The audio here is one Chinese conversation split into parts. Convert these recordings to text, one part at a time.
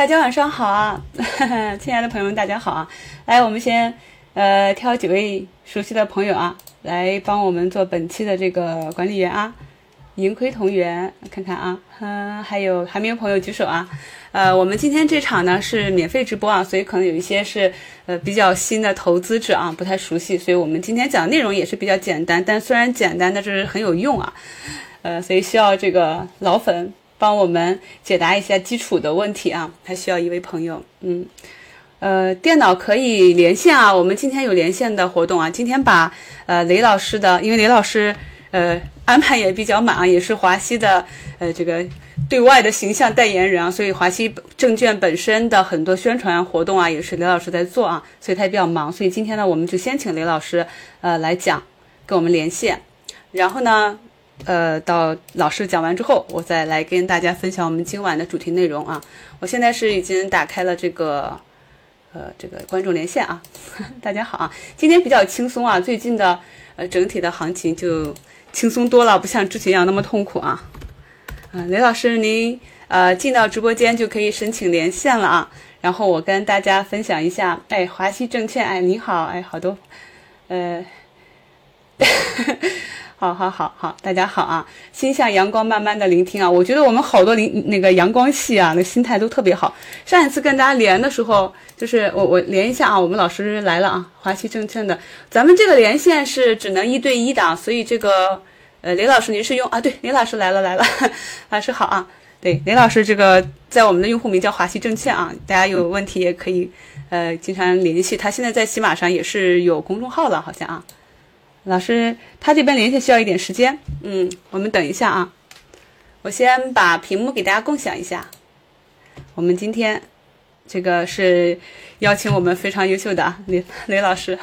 大家晚上好啊，亲爱的朋友们，大家好啊！来，我们先呃挑几位熟悉的朋友啊，来帮我们做本期的这个管理员啊。盈亏同源，看看啊，嗯，还有还没有朋友举手啊？呃，我们今天这场呢是免费直播啊，所以可能有一些是呃比较新的投资者啊，不太熟悉，所以我们今天讲的内容也是比较简单，但虽然简单，但是很有用啊。呃，所以需要这个老粉帮我们解答一下基础的问题啊，还需要一位朋友，嗯，呃，电脑可以连线啊，我们今天有连线的活动啊，今天把呃雷老师的，因为雷老师呃安排也比较满啊，也是华西的呃这个对外的形象代言人啊，所以华西证券本身的很多宣传活动啊，也是雷老师在做啊，所以他也比较忙，所以今天呢，我们就先请雷老师呃来讲，跟我们连线，然后呢。呃，到老师讲完之后，我再来跟大家分享我们今晚的主题内容啊。我现在是已经打开了这个，呃，这个观众连线啊。大家好啊，今天比较轻松啊，最近的呃整体的行情就轻松多了，不像之前一样那么痛苦啊。嗯，雷老师您呃进到直播间就可以申请连线了啊。然后我跟大家分享一下，哎，华西证券，哎，你好，哎，好多，呃。好好好好，大家好啊！心向阳光，慢慢的聆听啊！我觉得我们好多灵那个阳光系啊，那心态都特别好。上一次跟大家连的时候，就是我我连一下啊，我们老师来了啊，华西证券的。咱们这个连线是只能一对一的啊，所以这个呃，雷老师您是用啊？对，雷老师来了来了，老师好啊！对，雷老师这个在我们的用户名叫华西证券啊，大家有问题也可以呃经常联系他。现在在喜马上也是有公众号了，好像啊。老师，他这边连线需要一点时间，嗯，我们等一下啊。我先把屏幕给大家共享一下。我们今天这个是邀请我们非常优秀的雷雷老师，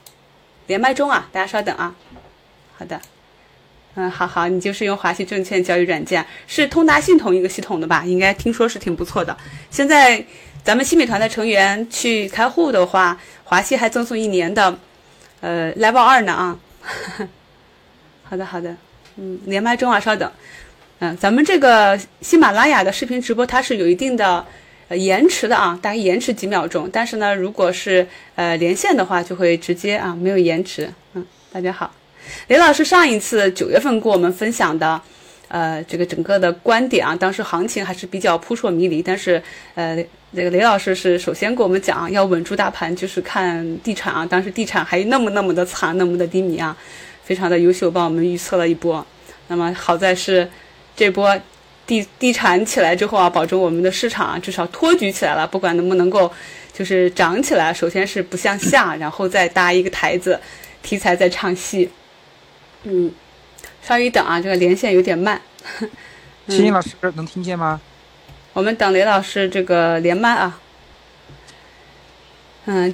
连麦中啊，大家稍等啊。好的，嗯，好好，你就是用华西证券交易软件，是通达信同一个系统的吧？应该听说是挺不错的。现在咱们新美团的成员去开户的话，华西还赠送一年的。呃，level 二呢啊，好的好的，嗯，连麦中啊，稍等，嗯，咱们这个喜马拉雅的视频直播它是有一定的呃延迟的啊，大概延迟几秒钟，但是呢，如果是呃连线的话，就会直接啊没有延迟，嗯，大家好，雷老师上一次九月份给我们分享的。呃，这个整个的观点啊，当时行情还是比较扑朔迷离。但是，呃，这个雷老师是首先给我们讲，要稳住大盘，就是看地产啊。当时地产还那么那么的惨，那么的低迷啊，非常的优秀，帮我们预测了一波。那么好在是这波地地产起来之后啊，保证我们的市场啊至少托举起来了。不管能不能够就是涨起来，首先是不向下，然后再搭一个台子，题材再唱戏。嗯。稍微等啊，这个连线有点慢。欣欣老师能听见吗？我们等雷老师这个连麦啊。嗯，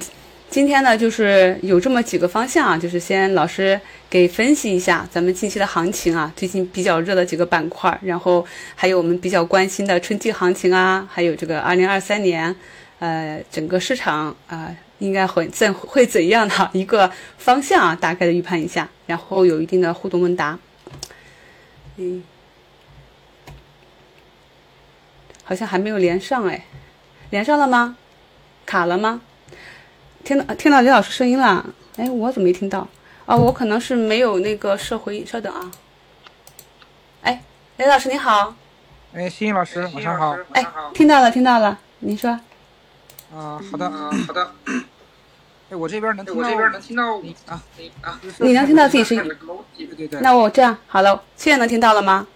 今天呢，就是有这么几个方向啊，就是先老师给分析一下咱们近期的行情啊，最近比较热的几个板块，然后还有我们比较关心的春季行情啊，还有这个二零二三年，呃，整个市场啊，应该会怎会怎样的一个方向啊，大概的预判一下，然后有一定的互动问答。嗯，好像还没有连上哎，连上了吗？卡了吗？听到听到李老师声音了，哎，我怎么没听到？啊，我可能是没有那个设回音，稍等啊。哎，雷老师你好。哎，欣欣老师晚上好。哎，听到了听到了，您说。啊，好的啊，好的。我这边能，我这边能听到你啊，啊，你能听到自己声音？对对对。那我这样好了，现在能听到了吗？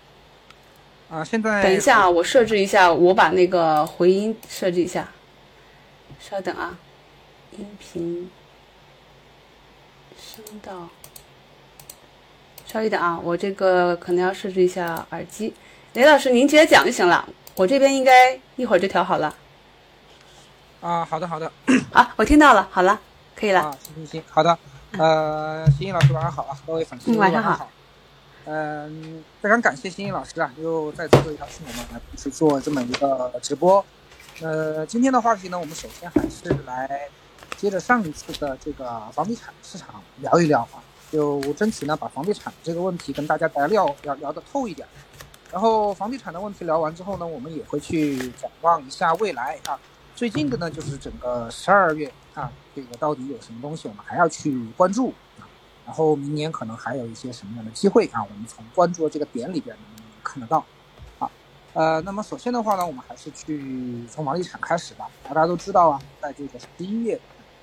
啊，现在。等一下啊，我设置一下，我把那个回音设置一下。稍等啊，音频声道。稍一等啊，我这个可能要设置一下耳机。雷老师，您直接讲就行了，我这边应该一会儿就调好了。啊，好的好的。啊，我听到了，好了。可以了。啊，行行行，好的，呃，欣欣老师晚上好啊，各位粉丝晚上好，嗯，非常感谢欣欣老师啊，又再次邀请我们来去做这么一个直播，呃，今天的话题呢，我们首先还是来接着上一次的这个房地产市场聊一聊啊，就争取呢把房地产这个问题跟大家来聊聊聊的透一点，然后房地产的问题聊完之后呢，我们也会去展望一下未来啊。最近的呢，就是整个十二月啊，这个到底有什么东西我们还要去关注啊？然后明年可能还有一些什么样的机会啊？我们从关注的这个点里边能看得到。好，呃，那么首先的话呢，我们还是去从房地产开始吧。大家都知道啊，在这个十一月，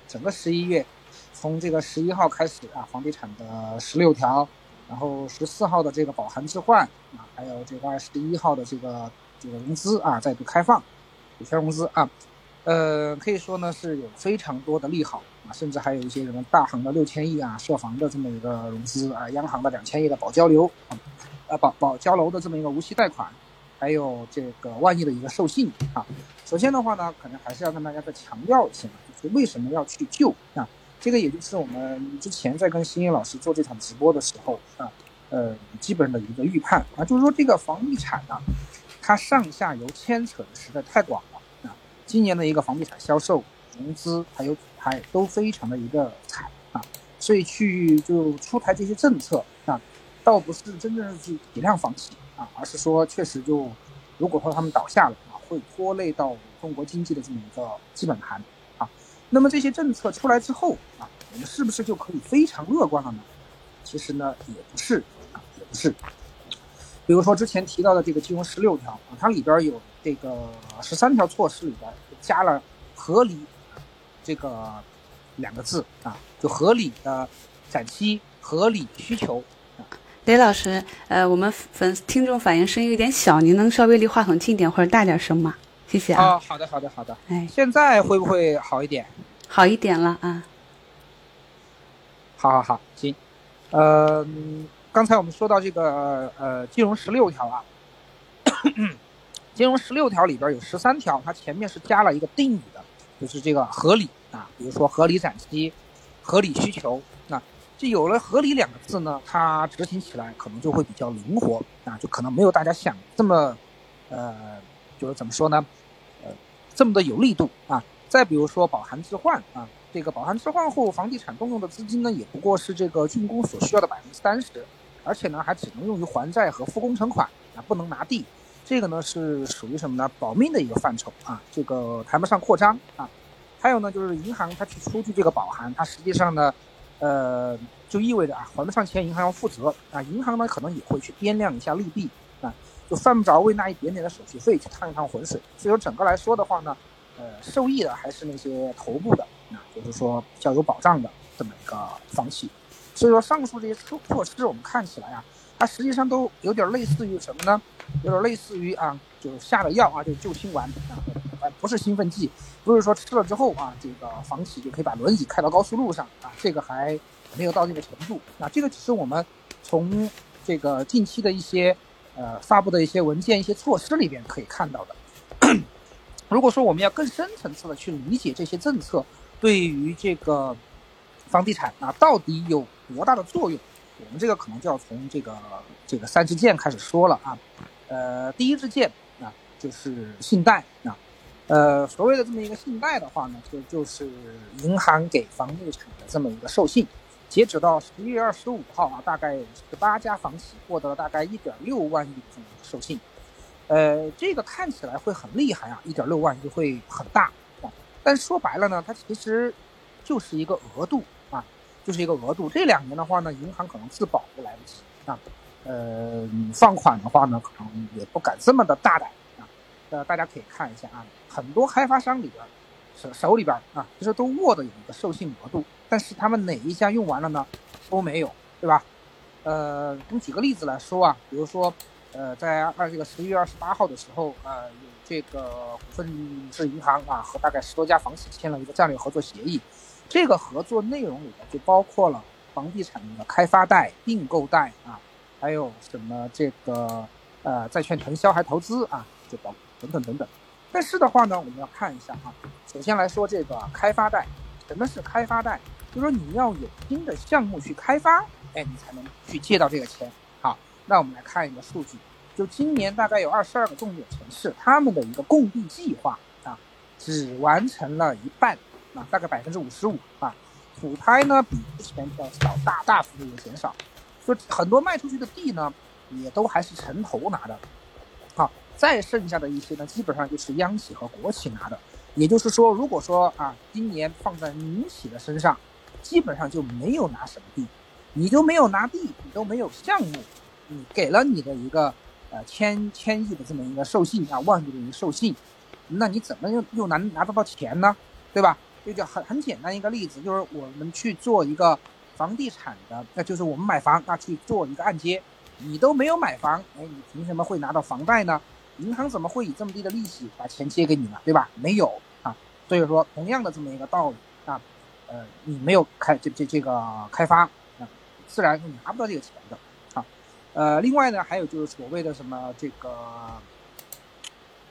整个十一月，从这个十一号开始啊，房地产的十六条。然后十四号的这个保函置换啊，还有这个二十一号的这个这个融资啊再度开放，股权融资啊，呃，可以说呢是有非常多的利好啊，甚至还有一些什么大行的六千亿啊，涉房的这么一个融资啊，央行的两千亿的保交流啊，呃保保交楼的这么一个无息贷款，还有这个万亿的一个授信啊。首先的话呢，可能还是要跟大家再强调一下，就是为什么要去救啊？这个也就是我们之前在跟新叶老师做这场直播的时候啊，呃，基本的一个预判啊，就是说这个房地产呢，它上下游牵扯的实在太广。今年的一个房地产销售、融资还有拍都非常的一个惨啊，所以去就出台这些政策啊，倒不是真正是去体谅房企啊，而是说确实就如果说他们倒下了啊，会拖累到中国经济的这么一个基本盘啊。那么这些政策出来之后啊，我们是不是就可以非常乐观了呢？其实呢，也不是啊，也不是。比如说之前提到的这个金融十六条啊，它里边有这个十三条措施里边加了“合理”这个两个字啊，就合理的展期、合理需求。雷老师，呃，我们粉听众反映声音有点小，您能稍微离话筒近点或者大点声吗？谢谢啊！好的，好的，好的。哎，现在会不会好一点？好一点了啊！好好好，行。呃，刚才我们说到这个呃金融十六条啊，金融十六条里边有十三条，它前面是加了一个定语的，就是这个合理啊，比如说合理展期、合理需求。那就有了“合理”两个字呢，它执行起来可能就会比较灵活啊，就可能没有大家想这么呃。就是怎么说呢，呃，这么的有力度啊。再比如说保函置换啊，这个保函置换后，房地产动用的资金呢，也不过是这个竣工所需要的百分之三十，而且呢，还只能用于还债和付工程款啊，不能拿地。这个呢是属于什么呢？保命的一个范畴啊，这个谈不上扩张啊。还有呢，就是银行它去出具这个保函，它实际上呢，呃，就意味着啊，还不上钱，银行要负责啊。银行呢，可能也会去掂量一下利弊啊。就犯不着为那一点点的手续费去趟一趟浑水，所以说整个来说的话呢，呃，受益的还是那些头部的，啊，就是说比较有保障的这么一个房企。所以说上述这些措措施，我们看起来啊，它实际上都有点类似于什么呢？有点类似于啊，就是下了药啊，就救心丸啊，不是兴奋剂，不是说吃了之后啊，这个房企就可以把轮椅开到高速路上啊，这个还没有到这个程度。那这个只是我们从这个近期的一些。呃，发布的一些文件、一些措施里边可以看到的。如果说我们要更深层次的去理解这些政策对于这个房地产啊到底有多大的作用，我们这个可能就要从这个这个三支箭开始说了啊。呃，第一支箭啊就是信贷啊。呃，所谓的这么一个信贷的话呢，就就是银行给房地产的这么一个授信。截止到十一月二十五号啊，大概十八家房企获得了大概一点六万亿的这么一个授信，呃，这个看起来会很厉害啊，一点六万亿会很大啊，但说白了呢，它其实就是一个额度，就是一个额度。这两年的话呢，银行可能自保都来不及啊，呃，放款的话呢，可能也不敢这么的大胆啊。呃，大家可以看一下啊，很多开发商里边手手里边啊，其实都握着有一个授信额度。但是他们哪一家用完了呢？都没有，对吧？呃，我们举个例子来说啊，比如说，呃，在二这个十一月二十八号的时候，呃，有这个股份制银行啊和大概十多家房企签了一个战略合作协议，这个合作内容里面就包括了房地产的开发贷、并购贷啊，还有什么这个呃债券承销还投资啊，就包等等等等。但是的话呢，我们要看一下啊，首先来说这个开发贷，什么是开发贷？就是说你要有新的项目去开发，哎，你才能去借到这个钱。好，那我们来看一个数据，就今年大概有二十二个重点城市，他们的一个供地计划啊，只完成了一半，啊，大概百分之五十五啊，土拍呢比之前要少大大幅度的减少，说很多卖出去的地呢，也都还是城投拿的，好，再剩下的一些呢，基本上就是央企和国企拿的。也就是说，如果说啊，今年放在民企的身上，基本上就没有拿什么地，你就没有拿地，你都没有项目，你给了你的一个呃千千亿的这么一个授信啊，万亿的一个授信，那你怎么又又拿拿得到钱呢？对吧？就叫很很简单一个例子，就是我们去做一个房地产的，那就是我们买房，那去做一个按揭，你都没有买房，哎，你凭什么会拿到房贷呢？银行怎么会以这么低的利息把钱借给你呢？对吧？没有啊，所以说同样的这么一个道理啊，呃，你没有开这这这个开发啊，自然你拿不到这个钱的啊。呃，另外呢，还有就是所谓的什么这个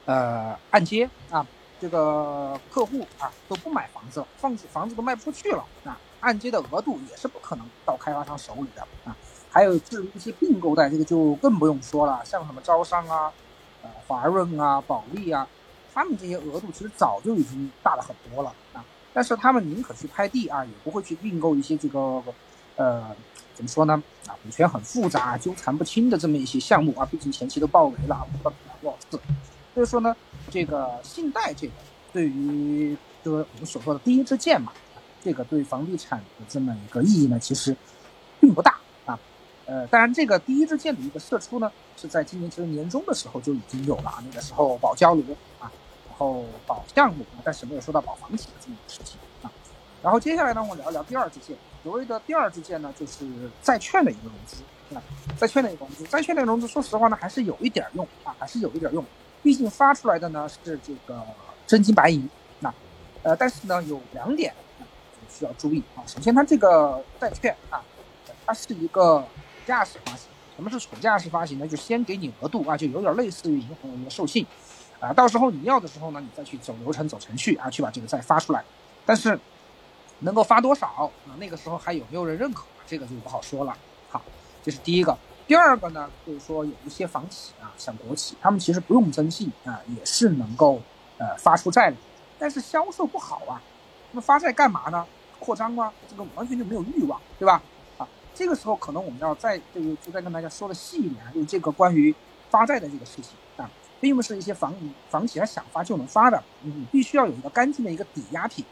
呃按揭啊，这个客户啊都不买房子，房子房子都卖不出去了啊，按揭的额度也是不可能到开发商手里的啊。还有至于一些并购贷，这个就更不用说了，像什么招商啊。呃，华润啊，保利啊，他们这些额度其实早就已经大了很多了啊。但是他们宁可去拍地啊，也不会去并购一些这个呃，怎么说呢？啊，股权很复杂、纠缠不清的这么一些项目啊。毕竟前期都爆雷了，不知道多少次。所以说呢，这个信贷这个对于就是我们所说的第一支箭嘛，这个对房地产的这么一个意义呢，其实并不大啊。呃，当然这个第一支箭的一个射出呢。是在今年其实年中的时候就已经有了，那个时候保交楼啊，然后保项目，但是没有说到保房企的这么一个事情啊。然后接下来呢，我们聊一聊第二支箭。所谓的第二支箭呢，就是债券的一个融资啊，债券的一个融资，债券的融资，说实话呢，还是有一点用啊，还是有一点用。毕竟发出来的呢是这个真金白银，那呃，但是呢有两点需要注意啊。首先，它这个债券啊，它是一个价式发行。什么是储价式发行呢？就先给你额度啊，就有点类似于银行的一个授信，啊，到时候你要的时候呢，你再去走流程、走程序啊，去把这个债发出来。但是能够发多少啊？那个时候还有没有人认可？这个就不好说了。好，这是第一个。第二个呢，就是说有一些房企啊，像国企，他们其实不用征信啊，也是能够呃发出债的，但是销售不好啊。那么发债干嘛呢？扩张吗？这个完全就没有欲望，对吧？啊这个时候可能我们要再这个就再跟大家说的细一点啊，就是这个关于发债的这个事情啊，并不是一些房房企他想发就能发的，你必须要有一个干净的一个抵押品，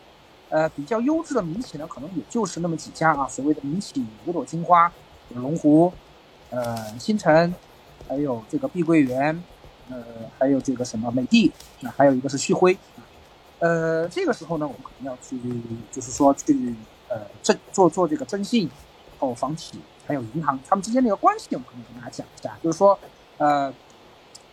呃，比较优质的民企呢，可能也就是那么几家啊，所谓的民企五朵金花，龙湖，呃，新城，还有这个碧桂园，呃，还有这个什么美的，那还有一个是旭辉，呃，这个时候呢，我们可能要去就是说去呃征做做这个征信。然后房企还有银行，他们之间的一个关系，我们可能跟大家讲一下。就是说，呃，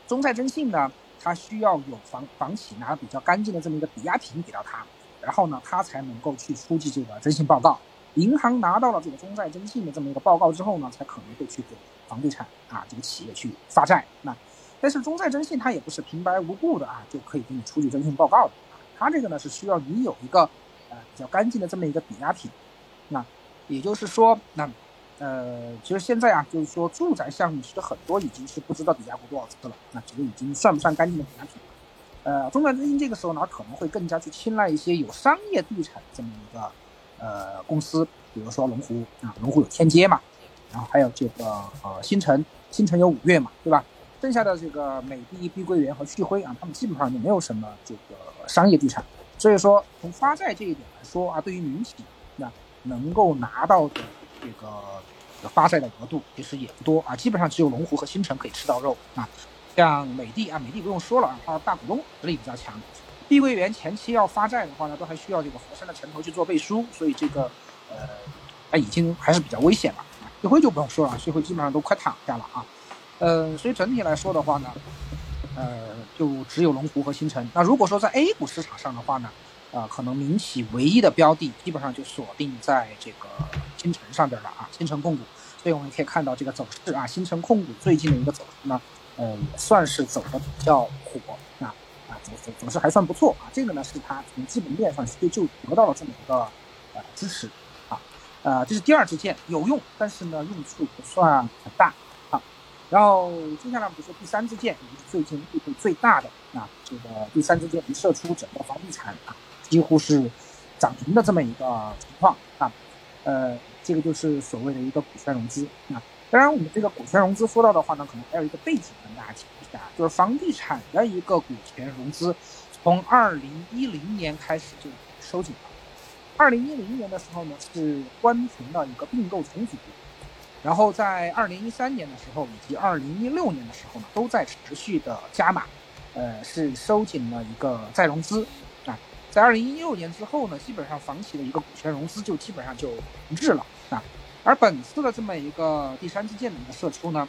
中债征信呢，它需要有房房企拿比较干净的这么一个抵押品给到他，然后呢，他才能够去出具这个征信报告。银行拿到了这个中债征信的这么一个报告之后呢，才可能会去给房地产啊这个企业去发债。那但是中债征信它也不是平白无故的啊就可以给你出具征信报告的，它这个呢是需要你有一个呃比较干净的这么一个抵押品。那也就是说，那，呃，其实现在啊，就是说住宅项目其实很多已经是不知道抵押过多少次了，那这个已经算不算干净的抵押品？呃，中债征信这个时候呢，可能会更加去青睐一些有商业地产这么一个呃公司，比如说龙湖啊，龙湖有天街嘛，然后还有这个呃新城，新城有五岳嘛，对吧？剩下的这个美的、碧桂园和旭辉啊，他们基本上就没有什么这个商业地产，所以说从发债这一点来说啊，对于民企那。能够拿到的这个发债的额度其实也不多啊，基本上只有龙湖和新城可以吃到肉啊。像美的啊，美的不用说了啊，它大股东实力比较强。碧桂园前期要发债的话呢，都还需要这个佛山的城投去做背书，所以这个呃，它已经还是比较危险了。旭辉就不用说了，旭辉基本上都快躺下了啊。呃，所以整体来说的话呢，呃，就只有龙湖和新城。那如果说在 A 股市场上的话呢？啊，可能民企唯一的标的基本上就锁定在这个新城上边了啊，新城控股。所以我们可以看到这个走势啊，新城控股最近的一个走势呢，呃，也算是走的比较火，走走走势还算不错啊。这个呢是它从基本面上就就得到了这么一个呃支持啊，呃，这是第二支箭有用，但是呢用处不算很大啊。然后接下来我们说第三支箭，也是最近力度最大的啊，这个第三支箭一射出，整个房地产啊。几乎是涨停的这么一个情况啊，呃，这个就是所谓的一个股权融资啊。当然，我们这个股权融资说到的话呢，可能还有一个背景跟大家讲下，就是房地产的一个股权融资，从二零一零年开始就收紧了。二零一零年的时候呢，是关停了一个并购重组，然后在二零一三年的时候以及二零一六年的时候呢，都在持续的加码，呃，是收紧了一个再融资啊。在二零一六年之后呢，基本上房企的一个股权融资就基本上就停滞了啊。而本次的这么一个第三支箭的一个射出呢，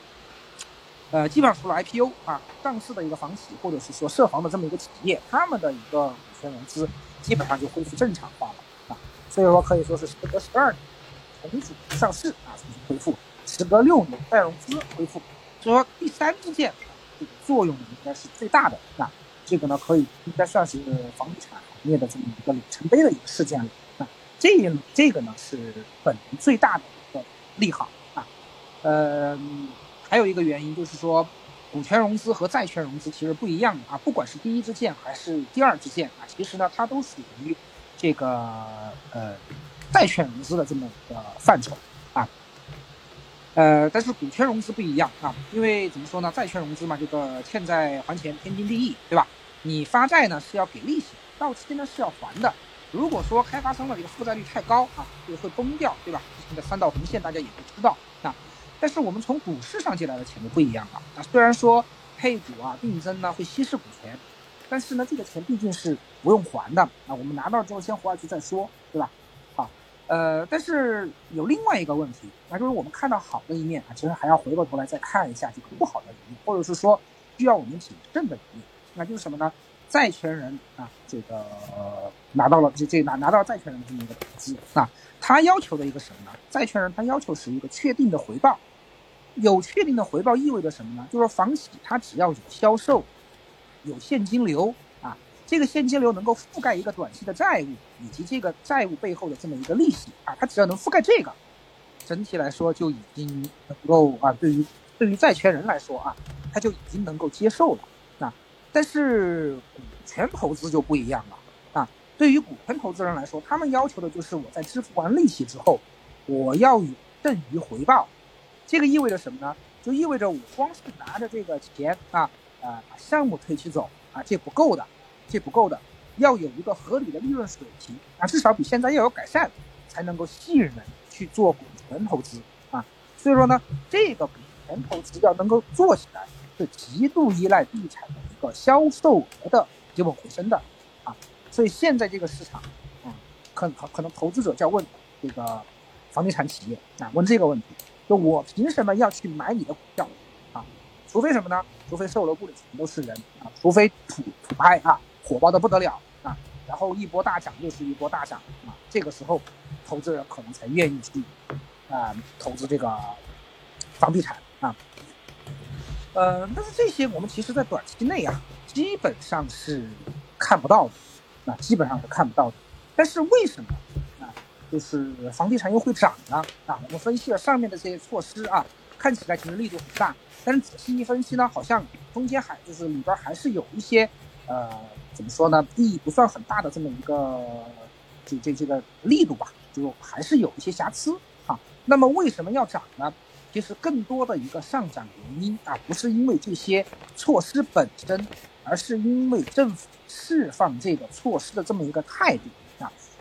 呃，基本上除了 IPO 啊上市的一个房企或者是说涉房的这么一个企业，他们的一个股权融资基本上就恢复正常化了啊，所以说可以说是时隔十二年重组上市啊重新恢复，时隔六年再融资恢复，所以说第三支箭这个作用呢应该是最大的啊，这个呢可以应该算是房地产行业的这么一个里程碑的一个事件了啊，这这个呢是本轮最大的一个。利好啊，呃，还有一个原因就是说，股权融资和债权融资其实不一样啊，不管是第一支箭还是第二支箭啊，其实呢它都属于这个呃债权融资的这么一个范畴啊，呃，但是股权融资不一样啊，因为怎么说呢，债权融资嘛，这个欠债还钱天经地义，对吧？你发债呢是要给利息，到期呢是要还的。如果说开发商的这个负债率太高啊，就会崩掉，对吧？之前的三道红线大家也都知道啊。但是我们从股市上借来的钱就不一样了啊。虽然说配股啊、定增呢会稀释股权，但是呢这个钱毕竟是不用还的啊。我们拿到之后先活下去再说，对吧？好，呃，但是有另外一个问题，那就是我们看到好的一面啊，其实还要回过头来再看一下这个不好的一面，或者是说需要我们谨慎的一面，那就是什么呢？债权人啊，这个拿到了这这拿拿到债权人的这么一个投资啊，他要求的一个什么呢？债权人他要求是一个确定的回报，有确定的回报意味着什么呢？就是说房企它只要有销售，有现金流啊，这个现金流能够覆盖一个短期的债务以及这个债务背后的这么一个利息啊，它只要能覆盖这个，整体来说就已经能够啊，对于对于债权人来说啊，他就已经能够接受了啊。但是股权投资就不一样了啊！对于股权投资人来说，他们要求的就是我在支付完利息之后，我要有剩余回报。这个意味着什么呢？就意味着我光是拿着这个钱啊啊把项目推起走啊，这不够的，这不够的，要有一个合理的利润水平啊，至少比现在要有改善，才能够吸引人去做股权投资啊。所以说呢，这个股权投资要能够做起来，是极度依赖地产的一。个销售额的基本回升的啊，所以现在这个市场啊，可可可能投资者就要问这个房地产企业啊，问这个问题，就我凭什么要去买你的股票啊？除非什么呢？除非售楼部里全都是人啊，除非土土拍啊，火爆的不得了啊，然后一波大涨又是一波大涨啊，这个时候投资人可能才愿意去啊投资这个房地产啊。呃，但是这些我们其实，在短期内啊，基本上是看不到的，啊，基本上是看不到的。但是为什么，就是房地产又会涨呢？啊，我们分析了上面的这些措施啊，看起来其实力度很大，但是仔细一分析呢，好像中间还就是里边还是有一些，呃，怎么说呢，意义不算很大的这么一个，这这这个力度吧，就还是有一些瑕疵啊。那么为什么要涨呢？其实更多的一个上涨原因啊，不是因为这些措施本身，而是因为政府释放这个措施的这么一个态度。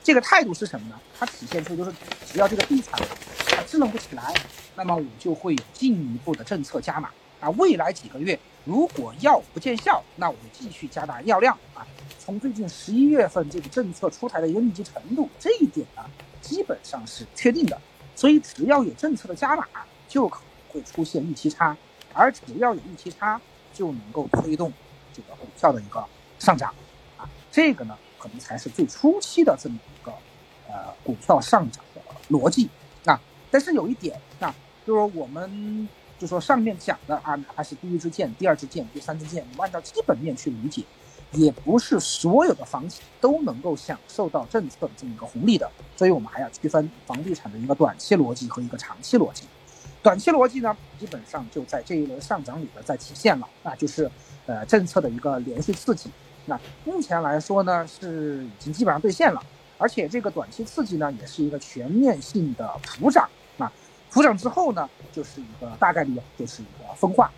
这个态度是什么呢？它体现出就是，只要这个地产它支棱不起来，那么我就会有进一步的政策加码啊。未来几个月如果药不见效，那我就继续加大药量啊。从最近十一月份这个政策出台的一个密集程度，这一点呢，基本上是确定的。所以只要有政策的加码。就可能会出现预期差，而只要有预期差，就能够推动这个股票的一个上涨，啊，这个呢可能才是最初期的这么一个呃股票上涨的逻辑啊。但是有一点啊，就是我们就说上面讲的啊，哪怕是第一支箭、第二支箭、第三支箭，我们按照基本面去理解，也不是所有的房企都能够享受到政策的这么一个红利的，所以我们还要区分房地产的一个短期逻辑和一个长期逻辑。短期逻辑呢，基本上就在这一轮上涨里边在体现了，那就是，呃，政策的一个连续刺激。那目前来说呢，是已经基本上兑现了，而且这个短期刺激呢，也是一个全面性的普涨。啊，普涨之后呢，就是一个大概率就是一个分化。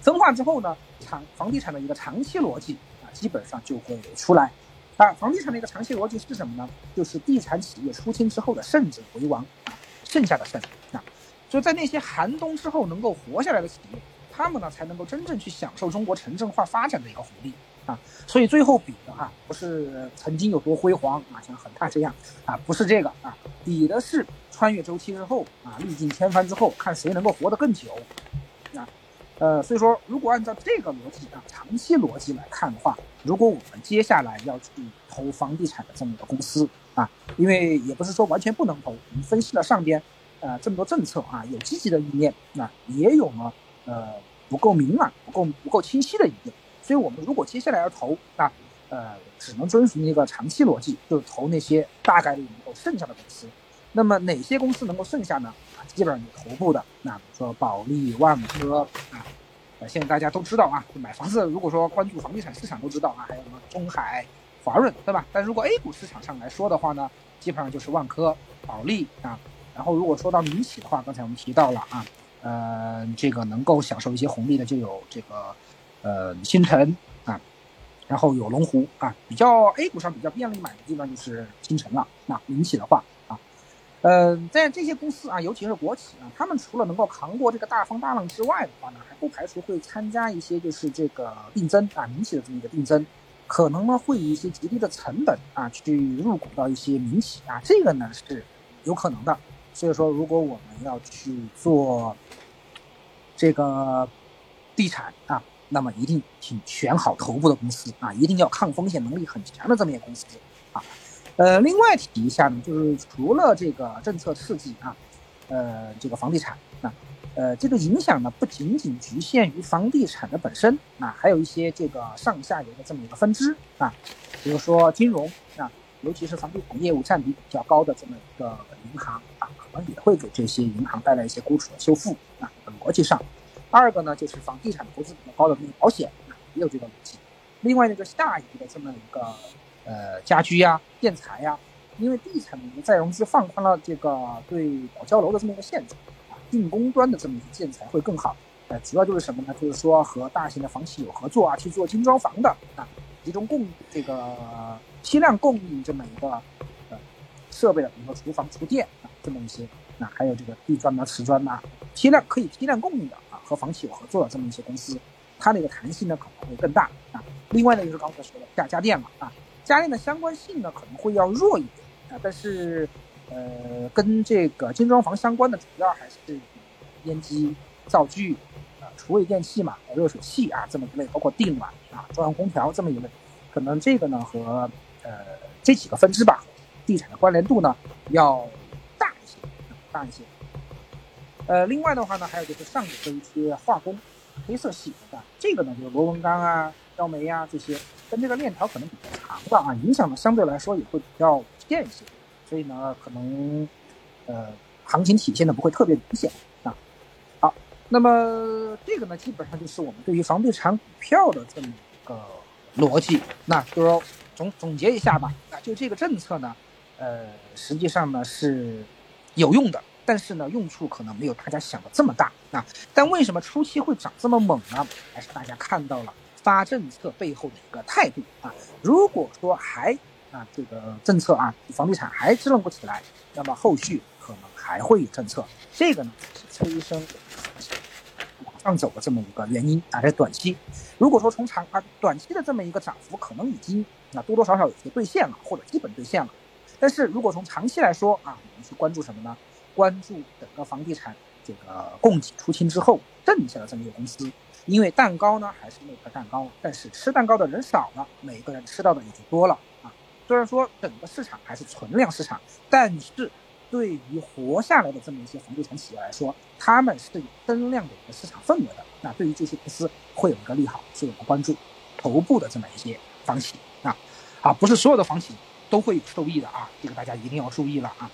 分化之后呢，长房地产的一个长期逻辑啊，基本上就会出来。啊，房地产的一个长期逻辑是什么呢？就是地产企业出清之后的剩者为王啊，剩下的剩啊，就在那些寒冬之后能够活下来的企业，他们呢才能够真正去享受中国城镇化发展的一个红利啊。所以最后比的啊，不是曾经有多辉煌啊，像恒大这样啊，不是这个啊，比的是穿越周期之后啊，历尽千帆之后，看谁能够活得更久啊。呃，所以说，如果按照这个逻辑啊，长期逻辑来看的话，如果我们接下来要去投房地产的这么一个公司啊，因为也不是说完全不能投，我们分析了上边，呃，这么多政策啊，有积极的一面，那也有呢，呃，不够明朗、不够不够清晰的一面。所以我们如果接下来要投啊，呃，只能遵循一个长期逻辑，就是投那些大概率能够剩下的公司。那么哪些公司能够剩下呢？啊，基本上你头部的，那比如说保利、万科啊，呃，现在大家都知道啊，买房子如果说关注房地产市场都知道啊，还有什么中海、华润，对吧？但如果 A 股市场上来说的话呢，基本上就是万科、保利啊。然后如果说到民企的话，刚才我们提到了啊，呃，这个能够享受一些红利的就有这个呃新城啊，然后有龙湖啊，比较 A 股上比较便利买的地方就是新城了。那民企的话。嗯，在这些公司啊，尤其是国企啊，他们除了能够扛过这个大风大浪之外的话呢，还不排除会参加一些就是这个定增啊，民企的这么一个定增，可能呢会以一些极低的成本啊去入股到一些民企啊，这个呢是有可能的。所以说，如果我们要去做这个地产啊，那么一定请选好头部的公司啊，一定要抗风险能力很强的这么一些公司啊。呃，另外提一下呢，就是除了这个政策刺激啊，呃，这个房地产啊，呃，这个影响呢不仅仅局限于房地产的本身啊，还有一些这个上下游的这么一个分支啊，比如说金融啊，尤其是房地产业务占比比较高的这么一个银行啊，可能也会给这些银行带来一些估值的修复啊，逻辑上。二个呢，就是房地产投资比较高的那个保险啊，也有这个逻辑。另外呢，就是下一的这么一个。呃，家居呀、建材呀，因为地产的一个再融资放宽了这个对保交楼的这么一个限制啊，定工端的这么一个建材会更好。呃，主要就是什么呢？就是说和大型的房企有合作啊，去做精装房的啊，集中供这个批量供应这么一个呃设备的，比如说厨房、厨电啊这么一些，那还有这个地砖呐、瓷砖呐，批量可以批量供应的，和房企有合作的这么一些公司，它那个弹性呢可能会更大啊。另外呢，就是刚才说的家家电嘛啊。家电的相关性呢可能会要弱一点啊，但是，呃，跟这个精装房相关的主要还是烟机、灶具啊、厨卫电器嘛、热水器啊这么一类，包括电暖啊、中央空调这么一类，可能这个呢和呃这几个分支吧，地产的关联度呢要大一些，大一些。呃，另外的话呢，还有就是上游的一些化工、黑色系啊，这个呢就是螺纹钢啊。焦煤啊，这些跟这个链条可能比较长吧啊，影响呢相对来说也会比较间一些，所以呢，可能呃行情体现的不会特别明显啊。好，那么这个呢，基本上就是我们对于房地产股票的这么一个逻辑。那就说总总结一下吧，那就这个政策呢，呃，实际上呢是有用的，但是呢用处可能没有大家想的这么大啊。但为什么初期会涨这么猛呢？还是大家看到了。发政策背后的一个态度啊，如果说还啊这个政策啊房地产还支撑不起来，那么后续可能还会有政策，这个呢是催生往上走的这么一个原因啊。在短期，如果说从长啊短期的这么一个涨幅可能已经啊多多少少有些兑现了或者基本兑现了，但是如果从长期来说啊，我们去关注什么呢？关注整个房地产这个供给出清之后剩下的这么一个公司。因为蛋糕呢还是那块蛋糕，但是吃蛋糕的人少了，每个人吃到的也就多了啊。虽然说整个市场还是存量市场，但是对于活下来的这么一些房地产企业来说，他们是有增量的一个市场份额的。那对于这些公司会有一个利好，所以我们关注头部的这么一些房企啊，啊，不是所有的房企都会有受益的啊，这个大家一定要注意了啊。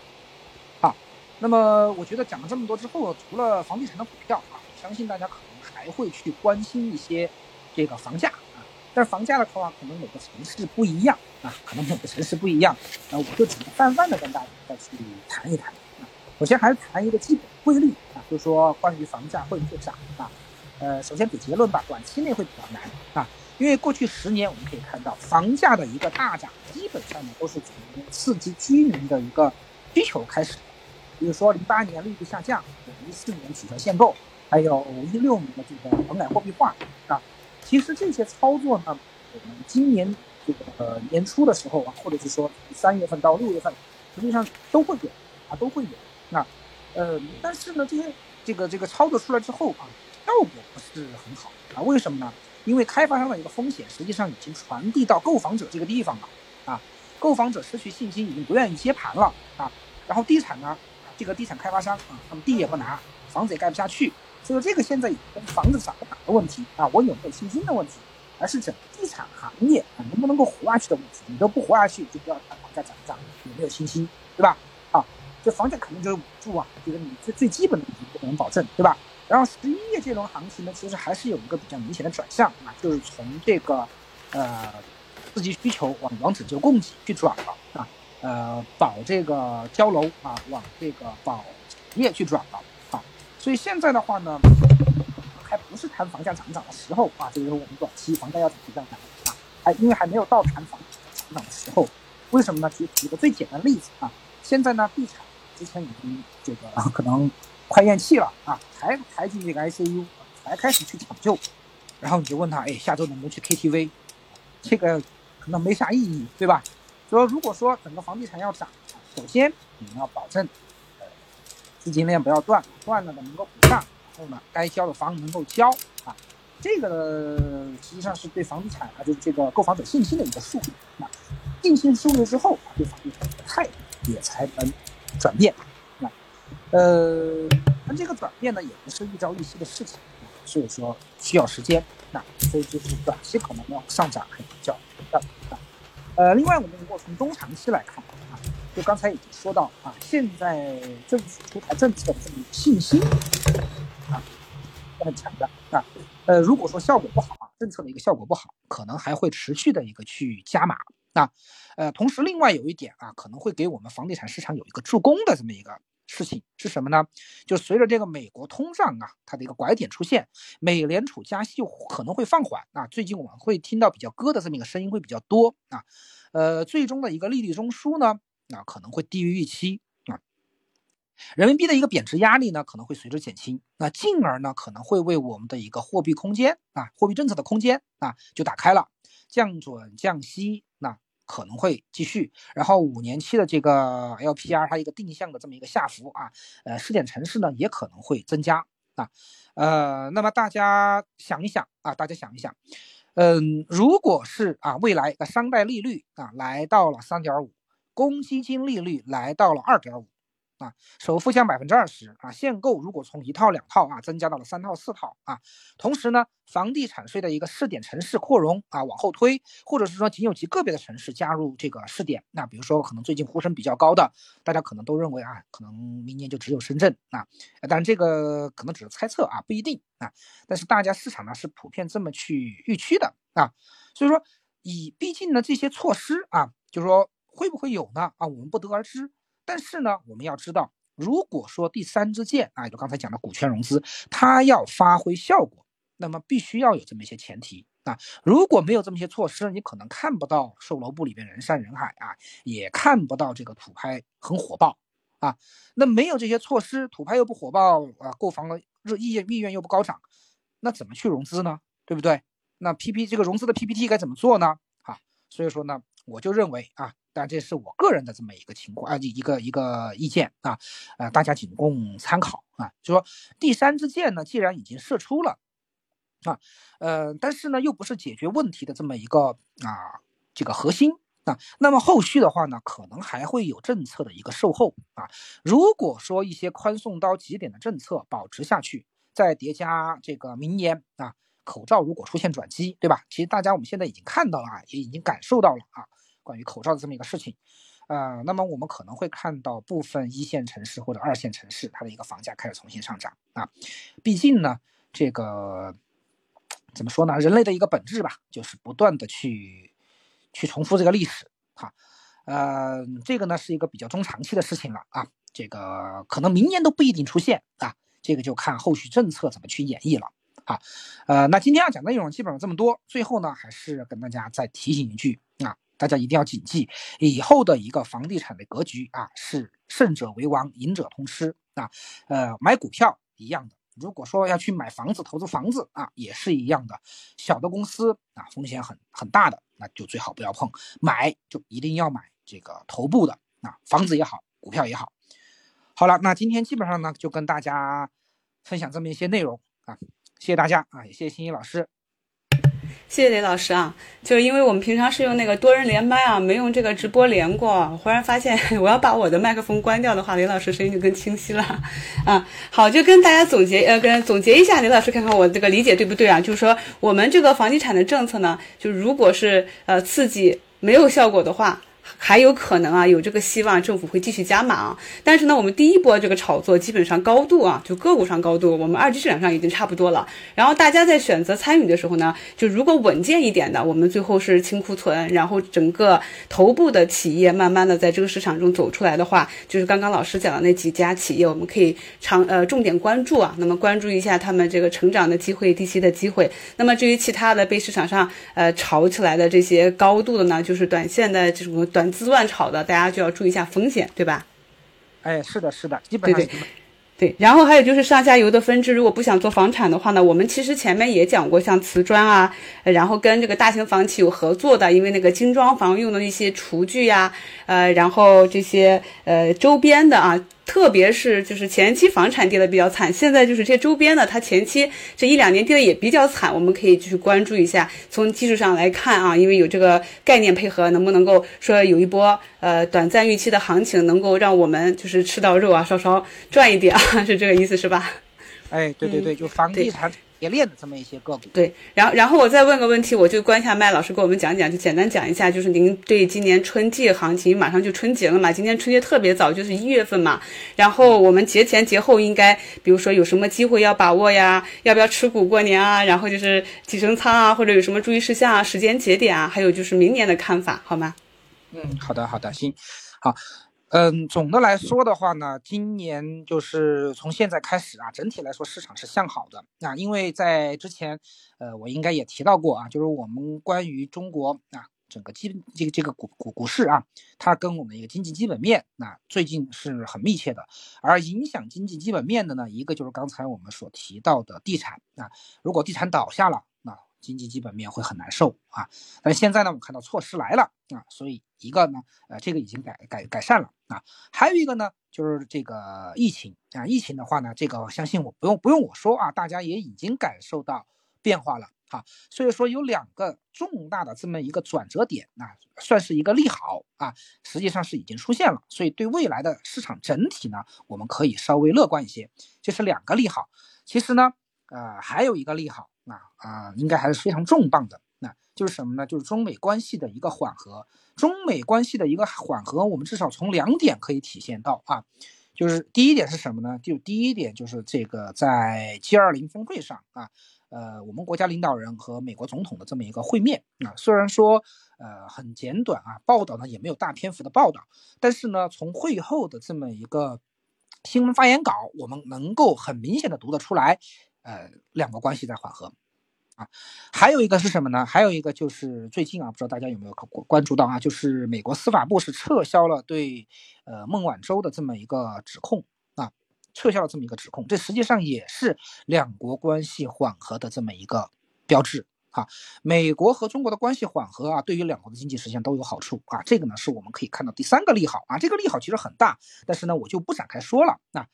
那么我觉得讲了这么多之后，除了房地产的股票啊，相信大家可能。还会去关心一些这个房价啊，但是房价的话，可能每个城市不一样啊，可能每个城市不一样，那我就只能泛泛的跟大家再去谈一谈啊。首先还是谈一个基本规律啊，就是说关于房价会不会涨啊？呃，首先给结论吧，短期内会比较难啊，因为过去十年我们可以看到，房价的一个大涨，基本上呢都是从刺激居民的一个需求开始。比如说零八年利率下降，一四年取消限购，还有一六年的这个棚改货币化啊，其实这些操作呢，我们今年这个年初的时候啊，或者是说三月份到六月份，实际上都会有啊，都会有。那呃，但是呢，这些这个这个操作出来之后啊，效果不是很好啊。为什么呢？因为开发商的一个风险实际上已经传递到购房者这个地方了啊，购房者失去信心，已经不愿意接盘了啊。然后地产呢？这个地产开发商啊，他们地也不拿，房子也盖不下去，所以说这个现在跟房子涨不涨的问题啊，我有没有信心的问题，而是整个地产行业啊能不能够活下去的问题。你都不活下去，就不要谈房价涨不涨，有没有信心，对吧？啊，这房价肯定就是稳住啊，这个你最最基本的你不能保证，对吧？然后十一月这轮行情呢，其实还是有一个比较明显的转向啊，就是从这个呃刺激需求往往拯救供给去转了啊。呃，保这个交楼啊，往这个保产业去转了啊，所以现在的话呢，还不是谈房价涨不涨的时候啊，这就是我们短期房价要怎么样谈啊，还因为还没有到谈房涨涨的时候，为什么呢？举举个最简单的例子啊，现在呢，地产之前已经这个 可能快咽气了啊，才抬进这个 ICU，才开始去抢救，然后你就问他，哎，下周能不能去 KTV？这个可能没啥意义，对吧？说如果说整个房地产要涨，首先你要保证，呃，资金链不要断，断了的能够补上，然后呢，该交的房能够交啊，这个实际上是对房地产啊，就是这个购房者信心的一个树立。那信心树立之后，对房地产的态度也才能转变。那呃，那这个转变呢，也不是一朝一夕的事情，所以说需要时间。那所以就是短期可能要上涨还比较的啊。呃，另外我们如果从中长期来看啊，就刚才已经说到啊，现在政府出台政策的这么信心啊，很强的啊。呃，如果说效果不好啊，政策的一个效果不好，可能还会持续的一个去加码啊。呃，同时另外有一点啊，可能会给我们房地产市场有一个助攻的这么一个。事情是什么呢？就随着这个美国通胀啊，它的一个拐点出现，美联储加息可能会放缓啊。最近我们会听到比较鸽的这么一个声音会比较多啊。呃，最终的一个利率中枢呢，啊可能会低于预期啊。人民币的一个贬值压力呢可能会随之减轻，那进而呢可能会为我们的一个货币空间啊，货币政策的空间啊就打开了，降准降息。可能会继续，然后五年期的这个 LPR 它一个定向的这么一个下浮啊，呃，试点城市呢也可能会增加啊，呃，那么大家想一想啊，大家想一想，嗯，如果是啊未来的商贷利率啊来到了三点五，公积金利率来到了二点五。啊，首付降百分之二十啊，限购如果从一套两套啊增加到了三套四套啊，同时呢，房地产税的一个试点城市扩容啊往后推，或者是说仅有极个别的城市加入这个试点，那比如说可能最近呼声比较高的，大家可能都认为啊，可能明年就只有深圳啊，当然这个可能只是猜测啊，不一定啊，但是大家市场呢是普遍这么去预期的啊，所以说以毕竟呢这些措施啊，就是说会不会有呢啊，我们不得而知。但是呢，我们要知道，如果说第三支箭啊，就刚才讲的股权融资，它要发挥效果，那么必须要有这么一些前提啊。如果没有这么些措施，你可能看不到售楼部里边人山人海啊，也看不到这个土拍很火爆啊。那没有这些措施，土拍又不火爆啊，购房的热意愿意愿又不高涨，那怎么去融资呢？对不对？那 P P 这个融资的 P P T 该怎么做呢？啊，所以说呢，我就认为啊。但这是我个人的这么一个情况啊，一个一个意见啊，呃，大家仅供参考啊。就说第三支箭呢，既然已经射出了啊，呃，但是呢，又不是解决问题的这么一个啊这个核心啊，那么后续的话呢，可能还会有政策的一个售后啊。如果说一些宽松到极点的政策保持下去，再叠加这个明年啊，口罩如果出现转机，对吧？其实大家我们现在已经看到了啊，也已经感受到了啊。关于口罩的这么一个事情，呃，那么我们可能会看到部分一线城市或者二线城市，它的一个房价开始重新上涨啊。毕竟呢，这个怎么说呢？人类的一个本质吧，就是不断的去去重复这个历史哈。呃，这个呢是一个比较中长期的事情了啊。这个可能明年都不一定出现啊，这个就看后续政策怎么去演绎了啊。呃，那今天要讲的内容基本上这么多，最后呢还是跟大家再提醒一句啊，大家一定要谨记，以后的一个房地产的格局啊，是胜者为王，赢者通吃啊。呃，买股票一样的。如果说要去买房子、投资房子啊，也是一样的。小的公司啊，风险很很大的，那就最好不要碰。买就一定要买这个头部的啊，房子也好，股票也好。好了，那今天基本上呢，就跟大家分享这么一些内容啊，谢谢大家啊，也谢谢欣欣老师。谢谢李老师啊，就是因为我们平常是用那个多人连麦啊，没用这个直播连过。忽然发现 我要把我的麦克风关掉的话，李老师声音就更清晰了啊。好，就跟大家总结呃，跟总结一下，李老师看看我这个理解对不对啊？就是说我们这个房地产的政策呢，就如果是呃刺激没有效果的话。还有可能啊，有这个希望，政府会继续加码啊。但是呢，我们第一波这个炒作基本上高度啊，就个股上高度，我们二级市场上已经差不多了。然后大家在选择参与的时候呢，就如果稳健一点的，我们最后是清库存，然后整个头部的企业慢慢的在这个市场中走出来的话，就是刚刚老师讲的那几家企业，我们可以长呃重点关注啊。那么关注一下他们这个成长的机会、低息的机会。那么至于其他的被市场上呃炒起来的这些高度的呢，就是短线的这种短。资乱炒的，大家就要注意一下风险，对吧？哎，是的，是的，基本上对对对。然后还有就是上下游的分支，如果不想做房产的话呢，我们其实前面也讲过，像瓷砖啊，然后跟这个大型房企有合作的，因为那个精装房用的一些厨具呀，呃，然后这些呃周边的啊。特别是就是前期房产跌的比较惨，现在就是这些周边的，它前期这一两年跌的也比较惨，我们可以去关注一下。从技术上来看啊，因为有这个概念配合，能不能够说有一波呃短暂预期的行情，能够让我们就是吃到肉啊，稍稍赚一点啊，是这个意思是吧？哎，对对对，就房地产。冶炼的这么一些个股，对，然后然后我再问个问题，我就关一下麦，老师给我们讲讲，就简单讲一下，就是您对今年春季行情，马上就春节了嘛，今年春节特别早，就是一月份嘛，然后我们节前节后应该，比如说有什么机会要把握呀，要不要持股过年啊，然后就是提升仓啊，或者有什么注意事项啊，时间节点啊，还有就是明年的看法，好吗？嗯，好的好的，行，好。嗯，总的来说的话呢，今年就是从现在开始啊，整体来说市场是向好的啊，因为在之前，呃，我应该也提到过啊，就是我们关于中国啊整个基这个这个股股股市啊，它跟我们的一个经济基本面啊最近是很密切的，而影响经济基本面的呢，一个就是刚才我们所提到的地产啊，如果地产倒下了。经济基本面会很难受啊，但现在呢，我们看到措施来了啊，所以一个呢，呃，这个已经改改改善了啊，还有一个呢，就是这个疫情啊，疫情的话呢，这个相信我不用不用我说啊，大家也已经感受到变化了啊，所以说有两个重大的这么一个转折点啊，算是一个利好啊，实际上是已经出现了，所以对未来的市场整体呢，我们可以稍微乐观一些，这是两个利好。其实呢，呃，还有一个利好。那啊，应该还是非常重磅的。那就是什么呢？就是中美关系的一个缓和。中美关系的一个缓和，我们至少从两点可以体现到啊。就是第一点是什么呢？就第一点就是这个在 G20 峰会上啊，呃，我们国家领导人和美国总统的这么一个会面啊。虽然说呃很简短啊，报道呢也没有大篇幅的报道，但是呢，从会后的这么一个新闻发言稿，我们能够很明显的读得出来。呃，两个关系在缓和，啊，还有一个是什么呢？还有一个就是最近啊，不知道大家有没有关关注到啊，就是美国司法部是撤销了对呃孟晚舟的这么一个指控啊，撤销了这么一个指控，这实际上也是两国关系缓和的这么一个标志啊。美国和中国的关系缓和啊，对于两国的经济实际上都有好处啊。这个呢是我们可以看到第三个利好啊，这个利好其实很大，但是呢我就不展开说了啊。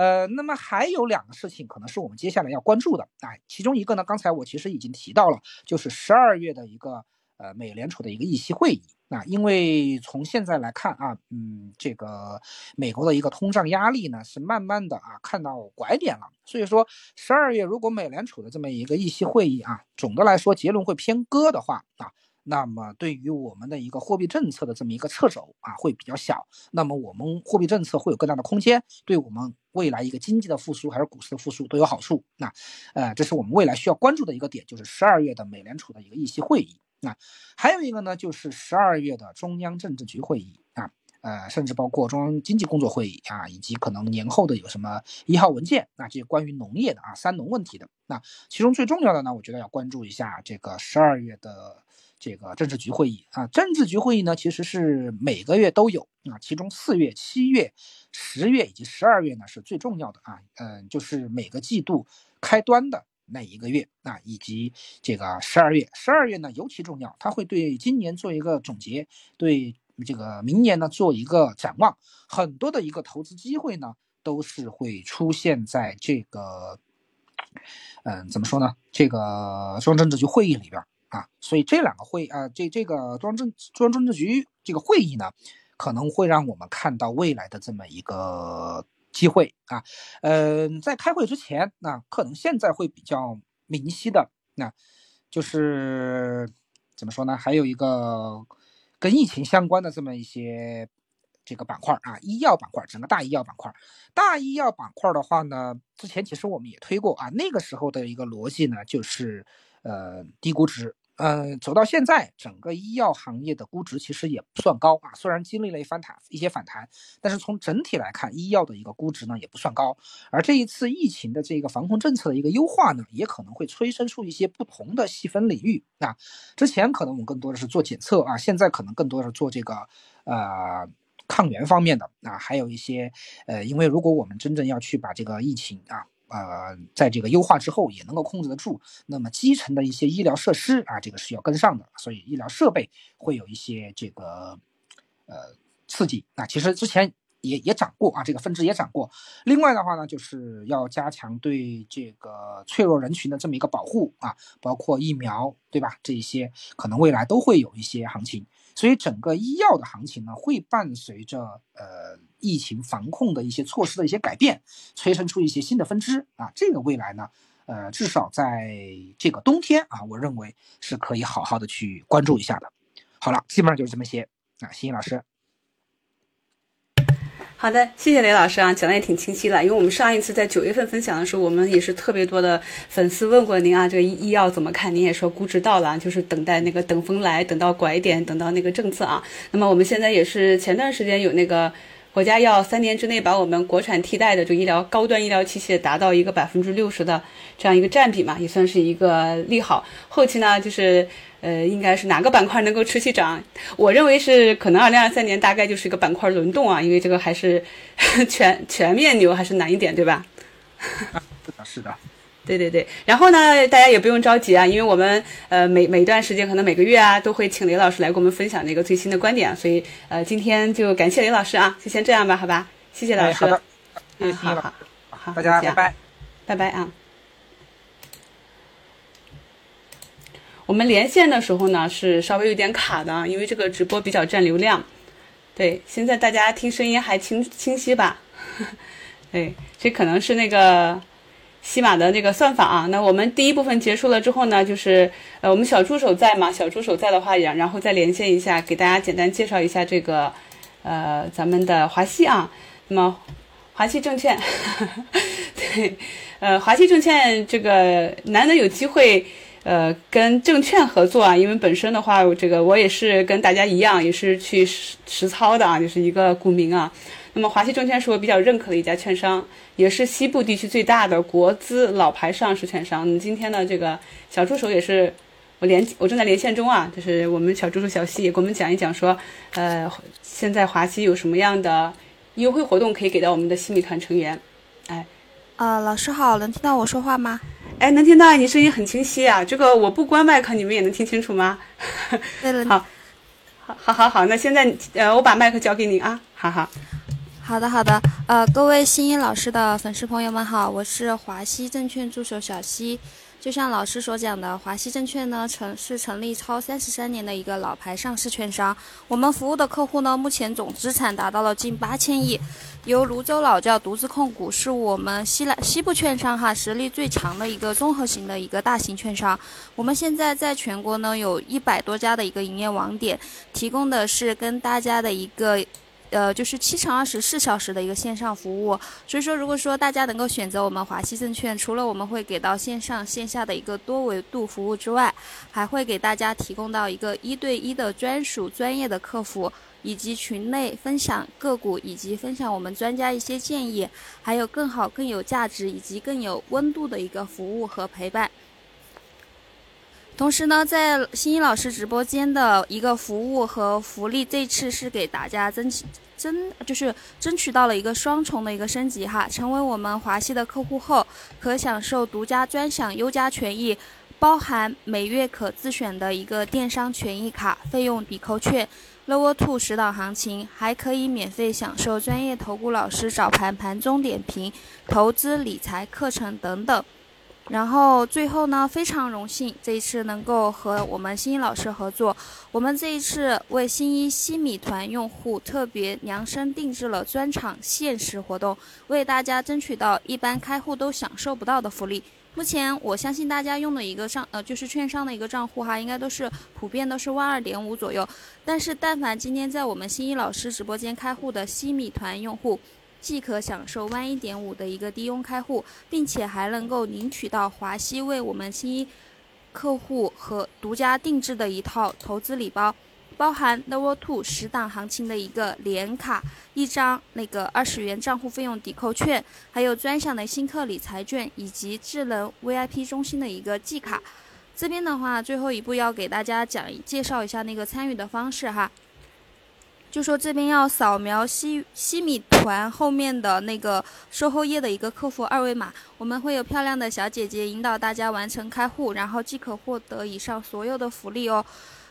呃，那么还有两个事情可能是我们接下来要关注的啊，其中一个呢，刚才我其实已经提到了，就是十二月的一个呃美联储的一个议息会议啊，因为从现在来看啊，嗯，这个美国的一个通胀压力呢是慢慢的啊看到拐点了，所以说十二月如果美联储的这么一个议息会议啊，总的来说结论会偏鸽的话啊。那么对于我们的一个货币政策的这么一个侧走啊，会比较小。那么我们货币政策会有更大的空间，对我们未来一个经济的复苏还是股市的复苏都有好处。那，呃，这是我们未来需要关注的一个点，就是十二月的美联储的一个议息会议。那还有一个呢，就是十二月的中央政治局会议啊。呃，甚至包括中央经济工作会议啊，以及可能年后的有什么一号文件，那这些关于农业的啊，三农问题的。那其中最重要的呢，我觉得要关注一下这个十二月的这个政治局会议啊。政治局会议呢，其实是每个月都有啊，其中四月、七月、十月以及十二月呢是最重要的啊。嗯，就是每个季度开端的那一个月啊，以及这个十二月，十二月呢尤其重要，它会对今年做一个总结，对。这个明年呢，做一个展望，很多的一个投资机会呢，都是会出现在这个，嗯，怎么说呢？这个中央政治局会议里边啊，所以这两个会啊，这这个中央政中央政治局这个会议呢，可能会让我们看到未来的这么一个机会啊。嗯，在开会之前，那可能现在会比较明晰的，那就是怎么说呢？还有一个。跟疫情相关的这么一些这个板块啊，医药板块，整个大医药板块，大医药板块的话呢，之前其实我们也推过啊，那个时候的一个逻辑呢，就是呃低估值。嗯，走到现在，整个医药行业的估值其实也不算高啊。虽然经历了一番弹一些反弹，但是从整体来看，医药的一个估值呢也不算高。而这一次疫情的这个防控政策的一个优化呢，也可能会催生出一些不同的细分领域啊。之前可能我们更多的是做检测啊，现在可能更多的是做这个呃抗原方面的啊，还有一些呃，因为如果我们真正要去把这个疫情啊。呃，在这个优化之后也能够控制得住，那么基层的一些医疗设施啊，这个是要跟上的，所以医疗设备会有一些这个呃刺激。那其实之前也也涨过啊，这个分支也涨过。另外的话呢，就是要加强对这个脆弱人群的这么一个保护啊，包括疫苗，对吧？这一些可能未来都会有一些行情。所以整个医药的行情呢，会伴随着呃疫情防控的一些措施的一些改变，催生出一些新的分支啊。这个未来呢，呃，至少在这个冬天啊，我认为是可以好好的去关注一下的。好了，基本上就是这么些啊，谢谢老师。好的，谢谢雷老师啊，讲的也挺清晰了。因为我们上一次在九月份分享的时候，我们也是特别多的粉丝问过您啊，这个医药怎么看？您也说估值到了，就是等待那个等风来，等到拐点，等到那个政策啊。那么我们现在也是前段时间有那个国家要三年之内把我们国产替代的这个医疗高端医疗器械达到一个百分之六十的这样一个占比嘛，也算是一个利好。后期呢，就是。呃，应该是哪个板块能够持续涨？我认为是可能二零二三年大概就是一个板块轮动啊，因为这个还是全全面牛还是难一点，对吧？是的，是的，对对对。然后呢，大家也不用着急啊，因为我们呃每每段时间可能每个月啊都会请雷老师来给我们分享那个最新的观点，所以呃今天就感谢雷老师啊，就先这样吧，好吧？谢谢老师。嗯，好好好，大家拜拜，拜拜啊。我们连线的时候呢，是稍微有点卡的，因为这个直播比较占流量。对，现在大家听声音还清清晰吧？对，这可能是那个西马的那个算法啊。那我们第一部分结束了之后呢，就是呃，我们小助手在嘛？小助手在的话，然然后再连线一下，给大家简单介绍一下这个呃咱们的华西啊。那么华西证券，对，呃，华西证券这个难得有机会。呃，跟证券合作啊，因为本身的话，这个我也是跟大家一样，也是去实实操的啊，就是一个股民啊。那么华西证券是我比较认可的一家券商，也是西部地区最大的国资老牌上市券商。今天呢，这个小助手也是我连我正在连线中啊，就是我们小助手小西也给我们讲一讲说，呃，现在华西有什么样的优惠活动可以给到我们的新米团成员？哎，啊，老师好，能听到我说话吗？哎，能听到你声音很清晰啊！这个我不关麦克，你们也能听清楚吗？对了，好，好，好，好，好，那现在呃，我把麦克交给你啊，好好。好的，好的，呃，各位新一老师的粉丝朋友们好，我是华西证券助手小西。就像老师所讲的，华西证券呢成是成立超三十三年的一个老牌上市券商。我们服务的客户呢，目前总资产达到了近八千亿，由泸州老窖独资控股，是我们西南西部券商哈实力最强的一个综合型的一个大型券商。我们现在在全国呢有一百多家的一个营业网点，提供的是跟大家的一个。呃，就是七乘二十四小时的一个线上服务，所以说，如果说大家能够选择我们华西证券，除了我们会给到线上线下的一个多维度服务之外，还会给大家提供到一个一对一的专属专业的客服。以及群内分享个股，以及分享我们专家一些建议，还有更好、更有价值以及更有温度的一个服务和陪伴。同时呢，在新一老师直播间的一个服务和福利，这次是给大家争取争，就是争取到了一个双重的一个升级哈。成为我们华西的客户后，可享受独家专享优加权益，包含每月可自选的一个电商权益卡、费用抵扣券、lower two 十档行情，还可以免费享受专业投顾老师早盘盘中点评、投资理财课程等等。然后最后呢，非常荣幸这一次能够和我们新一老师合作。我们这一次为新一西米团用户特别量身定制了专场限时活动，为大家争取到一般开户都享受不到的福利。目前我相信大家用的一个账呃就是券商的一个账户哈，应该都是普遍都是万二点五左右。但是但凡今天在我们新一老师直播间开户的西米团用户。既可享受万一点五的一个低佣开户，并且还能够领取到华西为我们新客户和独家定制的一套投资礼包，包含 Level Two 十档行情的一个连卡，一张那个二十元账户费用抵扣券，还有专享的新客理财券以及智能 VIP 中心的一个季卡。这边的话，最后一步要给大家讲介绍一下那个参与的方式哈。就说这边要扫描西西米团后面的那个售后页的一个客服二维码，我们会有漂亮的小姐姐引导大家完成开户，然后即可获得以上所有的福利哦。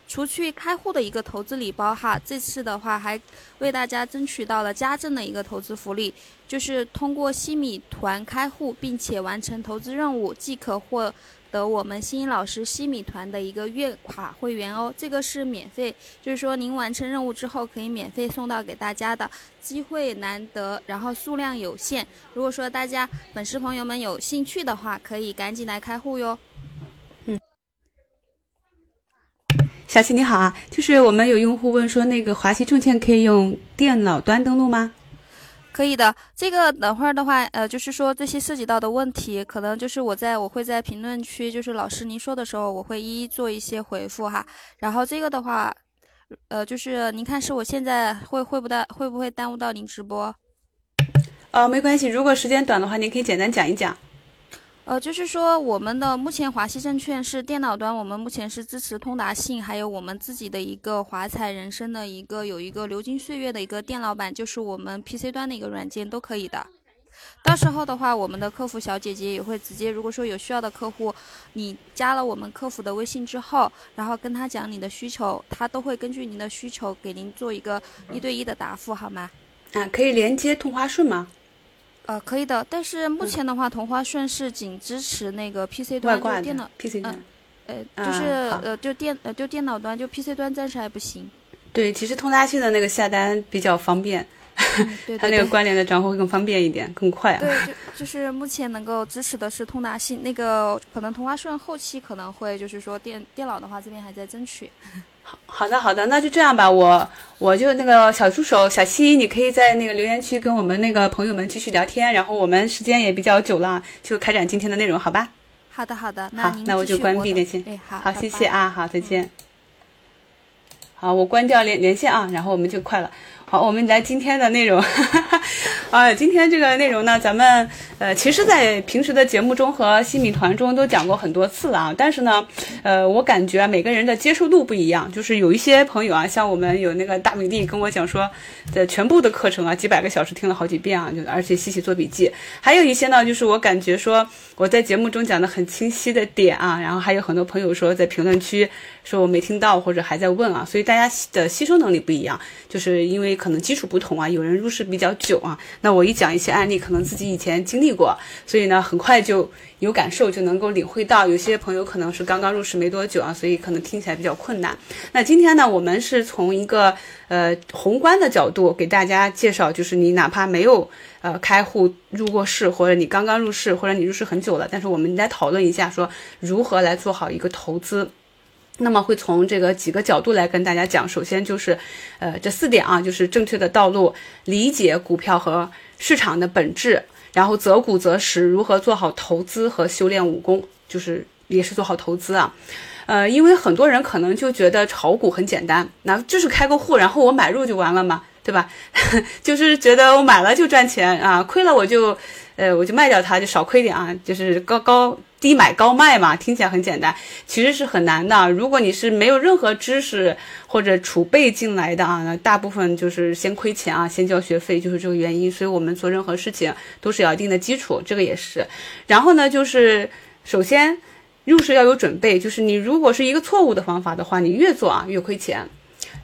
除去开户的一个投资礼包哈，这次的话还为大家争取到了家政的一个投资福利，就是通过西米团开户并且完成投资任务，即可获。得我们新老师西米团的一个月卡会员哦，这个是免费，就是说您完成任务之后可以免费送到给大家的，机会难得，然后数量有限。如果说大家粉丝朋友们有兴趣的话，可以赶紧来开户哟。嗯，小七你好啊，就是我们有用户问说，那个华西证券可以用电脑端登录吗？可以的，这个等会儿的话，呃，就是说这些涉及到的问题，可能就是我在我会在评论区，就是老师您说的时候，我会一一做一些回复哈。然后这个的话，呃，就是您看是我现在会会不耽会不会耽误到您直播？呃，没关系，如果时间短的话，您可以简单讲一讲。呃，就是说，我们的目前华西证券是电脑端，我们目前是支持通达信，还有我们自己的一个华彩人生的一个有一个流金岁月的一个电脑版，就是我们 PC 端的一个软件都可以的。到时候的话，我们的客服小姐姐也会直接，如果说有需要的客户，你加了我们客服的微信之后，然后跟他讲你的需求，他都会根据您的需求给您做一个一对一的答复，好吗？啊，可以连接同花顺吗？呃，可以的，但是目前的话，同花顺是仅支持那个 PC 端，就电脑 PC 端，呃，就是呃，就电呃，就电脑端，就 PC 端暂时还不行。对，其实通达信的那个下单比较方便，它那个关联的账户会更方便一点，更快。对，就就是目前能够支持的是通达信，那个可能同花顺后期可能会就是说电电脑的话，这边还在争取。好的，好的，那就这样吧。我我就那个小助手小七，你可以在那个留言区跟我们那个朋友们继续聊天。然后我们时间也比较久了，就开展今天的内容，好吧？好的，好的。好，那我就关闭连线。哎，好，好，谢谢啊，好，再见。好，我关掉连连线啊，然后我们就快了。好，我们来今天的内容。啊，今天这个内容呢，咱们呃，其实，在平时的节目中和新米团中都讲过很多次了啊。但是呢，呃，我感觉每个人的接受度不一样。就是有一些朋友啊，像我们有那个大米粒跟我讲说，的全部的课程啊，几百个小时听了好几遍啊，就而且细细做笔记。还有一些呢，就是我感觉说我在节目中讲的很清晰的点啊，然后还有很多朋友说在评论区说我没听到或者还在问啊，所以大家的吸收能力不一样，就是因为。可能基础不同啊，有人入市比较久啊，那我一讲一些案例，可能自己以前经历过，所以呢，很快就有感受，就能够领会到。有些朋友可能是刚刚入市没多久啊，所以可能听起来比较困难。那今天呢，我们是从一个呃宏观的角度给大家介绍，就是你哪怕没有呃开户入过市，或者你刚刚入市，或者你入市很久了，但是我们来讨论一下，说如何来做好一个投资。那么会从这个几个角度来跟大家讲，首先就是，呃，这四点啊，就是正确的道路，理解股票和市场的本质，然后择股择时，如何做好投资和修炼武功，就是也是做好投资啊。呃，因为很多人可能就觉得炒股很简单，那就是开个户，然后我买入就完了嘛，对吧？就是觉得我买了就赚钱啊，亏了我就，呃，我就卖掉它，就少亏点啊，就是高高。低买高卖嘛，听起来很简单，其实是很难的。如果你是没有任何知识或者储备进来的啊，那大部分就是先亏钱啊，先交学费，就是这个原因。所以我们做任何事情都是要一定的基础，这个也是。然后呢，就是首先入市要有准备，就是你如果是一个错误的方法的话，你越做啊越亏钱。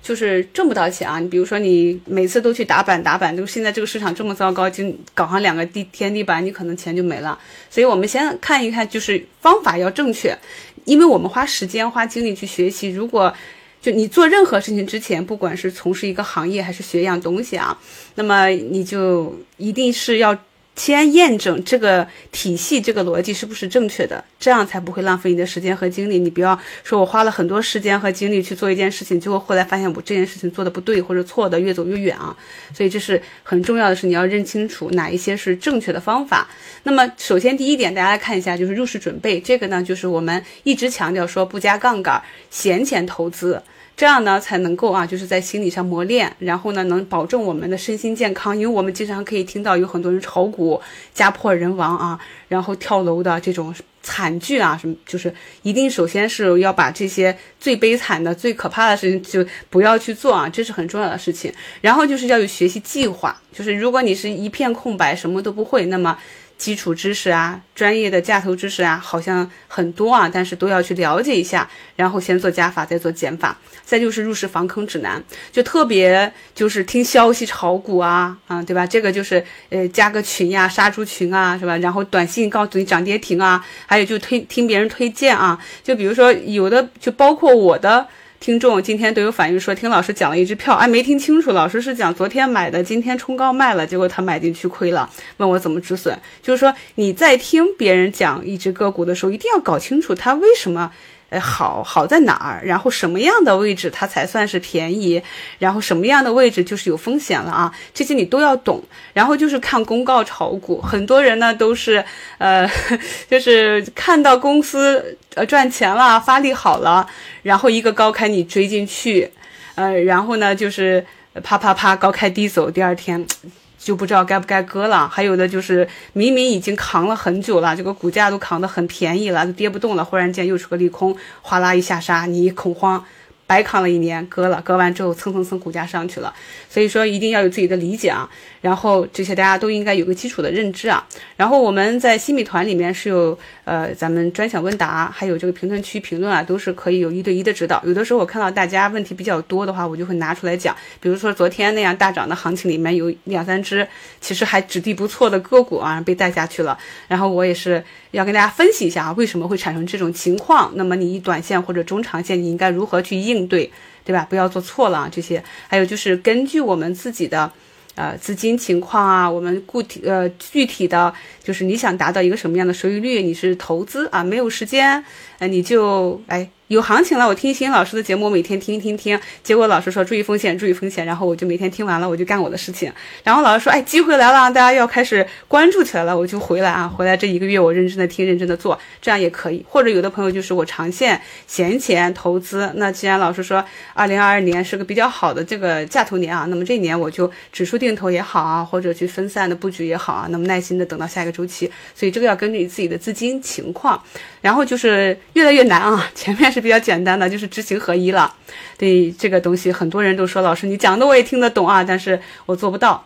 就是挣不到钱啊！你比如说，你每次都去打板打板，就现在这个市场这么糟糕，就搞上两个地天地板，你可能钱就没了。所以我们先看一看，就是方法要正确，因为我们花时间花精力去学习。如果就你做任何事情之前，不管是从事一个行业还是学一样东西啊，那么你就一定是要。先验证这个体系、这个逻辑是不是正确的，这样才不会浪费你的时间和精力。你不要说我花了很多时间和精力去做一件事情，结果后来发现我这件事情做的不对或者错的，越走越远啊。所以这是很重要的是，你要认清楚哪一些是正确的方法。那么首先第一点，大家来看一下，就是入市准备。这个呢，就是我们一直强调说不加杠杆、闲钱投资。这样呢才能够啊，就是在心理上磨练，然后呢能保证我们的身心健康。因为我们经常可以听到有很多人炒股家破人亡啊，然后跳楼的这种惨剧啊，什么就是一定首先是要把这些最悲惨的、最可怕的事情就不要去做啊，这是很重要的事情。然后就是要有学习计划，就是如果你是一片空白，什么都不会，那么。基础知识啊，专业的价投知识啊，好像很多啊，但是都要去了解一下，然后先做加法，再做减法，再就是入市防坑指南，就特别就是听消息炒股啊，啊，对吧？这个就是呃加个群呀，杀猪群啊，是吧？然后短信告诉你涨跌停啊，还有就推听别人推荐啊，就比如说有的就包括我的。听众今天都有反映说，听老师讲了一只票，哎，没听清楚。老师是讲昨天买的，今天冲高卖了，结果他买进去亏了，问我怎么止损。就是说你在听别人讲一只个股的时候，一定要搞清楚他为什么。呃，好好在哪儿？然后什么样的位置它才算是便宜？然后什么样的位置就是有风险了啊？这些你都要懂。然后就是看公告炒股，很多人呢都是呃，就是看到公司呃赚钱了，发力好了，然后一个高开你追进去，呃，然后呢就是啪啪啪高开低走，第二天。就不知道该不该割了，还有的就是明明已经扛了很久了，这个股价都扛得很便宜了，都跌不动了，忽然间又出个利空，哗啦一下杀，你恐慌。白扛了一年，割了，割完之后蹭蹭蹭股价上去了，所以说一定要有自己的理解啊，然后这些大家都应该有个基础的认知啊，然后我们在新米团里面是有呃咱们专享问答，还有这个评论区评论啊，都是可以有一对一的指导。有的时候我看到大家问题比较多的话，我就会拿出来讲，比如说昨天那样大涨的行情里面有两三只其实还质地不错的个股啊被带下去了，然后我也是要跟大家分析一下啊为什么会产生这种情况，那么你以短线或者中长线你应该如何去应。对，对吧？不要做错了啊！这些还有就是根据我们自己的，呃，资金情况啊，我们固体呃具体的，就是你想达到一个什么样的收益率，你是投资啊，没有时间，呃，你就哎。有行情了，我听新老师的节目，我每天听一听听，结果老师说注意风险，注意风险，然后我就每天听完了，我就干我的事情。然后老师说，哎，机会来了，大家要开始关注起来了，我就回来啊，回来这一个月我认真的听，认真的做，这样也可以。或者有的朋友就是我长线闲钱投资，那既然老师说二零二二年是个比较好的这个价投年啊，那么这一年我就指数定投也好啊，或者去分散的布局也好啊，那么耐心的等到下一个周期。所以这个要根据自己的资金情况，然后就是越来越难啊，前面。是比较简单的，就是知行合一了。对这个东西，很多人都说老师你讲的我也听得懂啊，但是我做不到。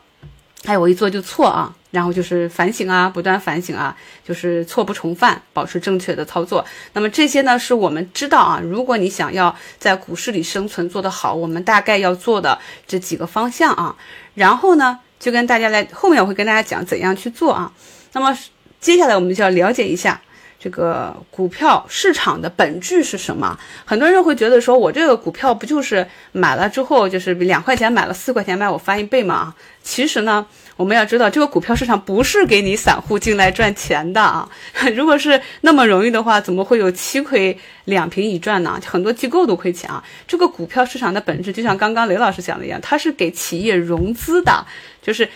哎，我一做就错啊。然后就是反省啊，不断反省啊，就是错不重犯，保持正确的操作。那么这些呢，是我们知道啊。如果你想要在股市里生存做得好，我们大概要做的这几个方向啊。然后呢，就跟大家来后面我会跟大家讲怎样去做啊。那么接下来我们就要了解一下。这个股票市场的本质是什么？很多人会觉得说，我这个股票不就是买了之后，就是两块钱买了四块钱卖，我翻一倍吗？其实呢，我们要知道，这个股票市场不是给你散户进来赚钱的啊。如果是那么容易的话，怎么会有七亏两平一赚呢？很多机构都亏钱啊。这个股票市场的本质，就像刚刚雷老师讲的一样，它是给企业融资的，就是。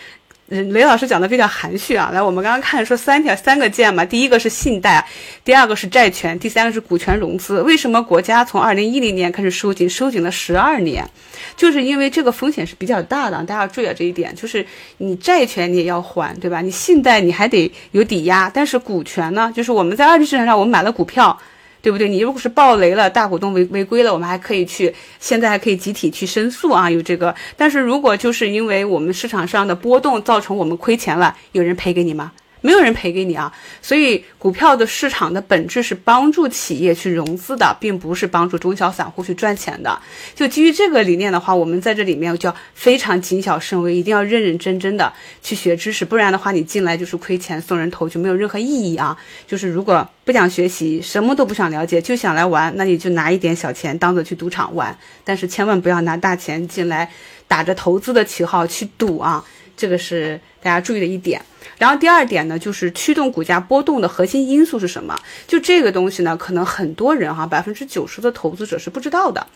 雷老师讲的比较含蓄啊。来，我们刚刚看说三条三个键嘛，第一个是信贷，第二个是债权，第三个是股权融资。为什么国家从二零一零年开始收紧，收紧了十二年？就是因为这个风险是比较大的，大家要注意啊这一点。就是你债权你也要还，对吧？你信贷你还得有抵押，但是股权呢，就是我们在二级市场上我们买了股票。对不对？你如果是暴雷了，大股东违违规了，我们还可以去，现在还可以集体去申诉啊，有这个。但是如果就是因为我们市场上的波动造成我们亏钱了，有人赔给你吗？没有人赔给你啊，所以股票的市场的本质是帮助企业去融资的，并不是帮助中小散户去赚钱的。就基于这个理念的话，我们在这里面就要非常谨小慎微，一定要认认真真的去学知识，不然的话，你进来就是亏钱送人头，就没有任何意义啊。就是如果不想学习，什么都不想了解，就想来玩，那你就拿一点小钱当做去赌场玩，但是千万不要拿大钱进来，打着投资的旗号去赌啊。这个是大家注意的一点。然后第二点呢，就是驱动股价波动的核心因素是什么？就这个东西呢，可能很多人哈，百分之九十的投资者是不知道的。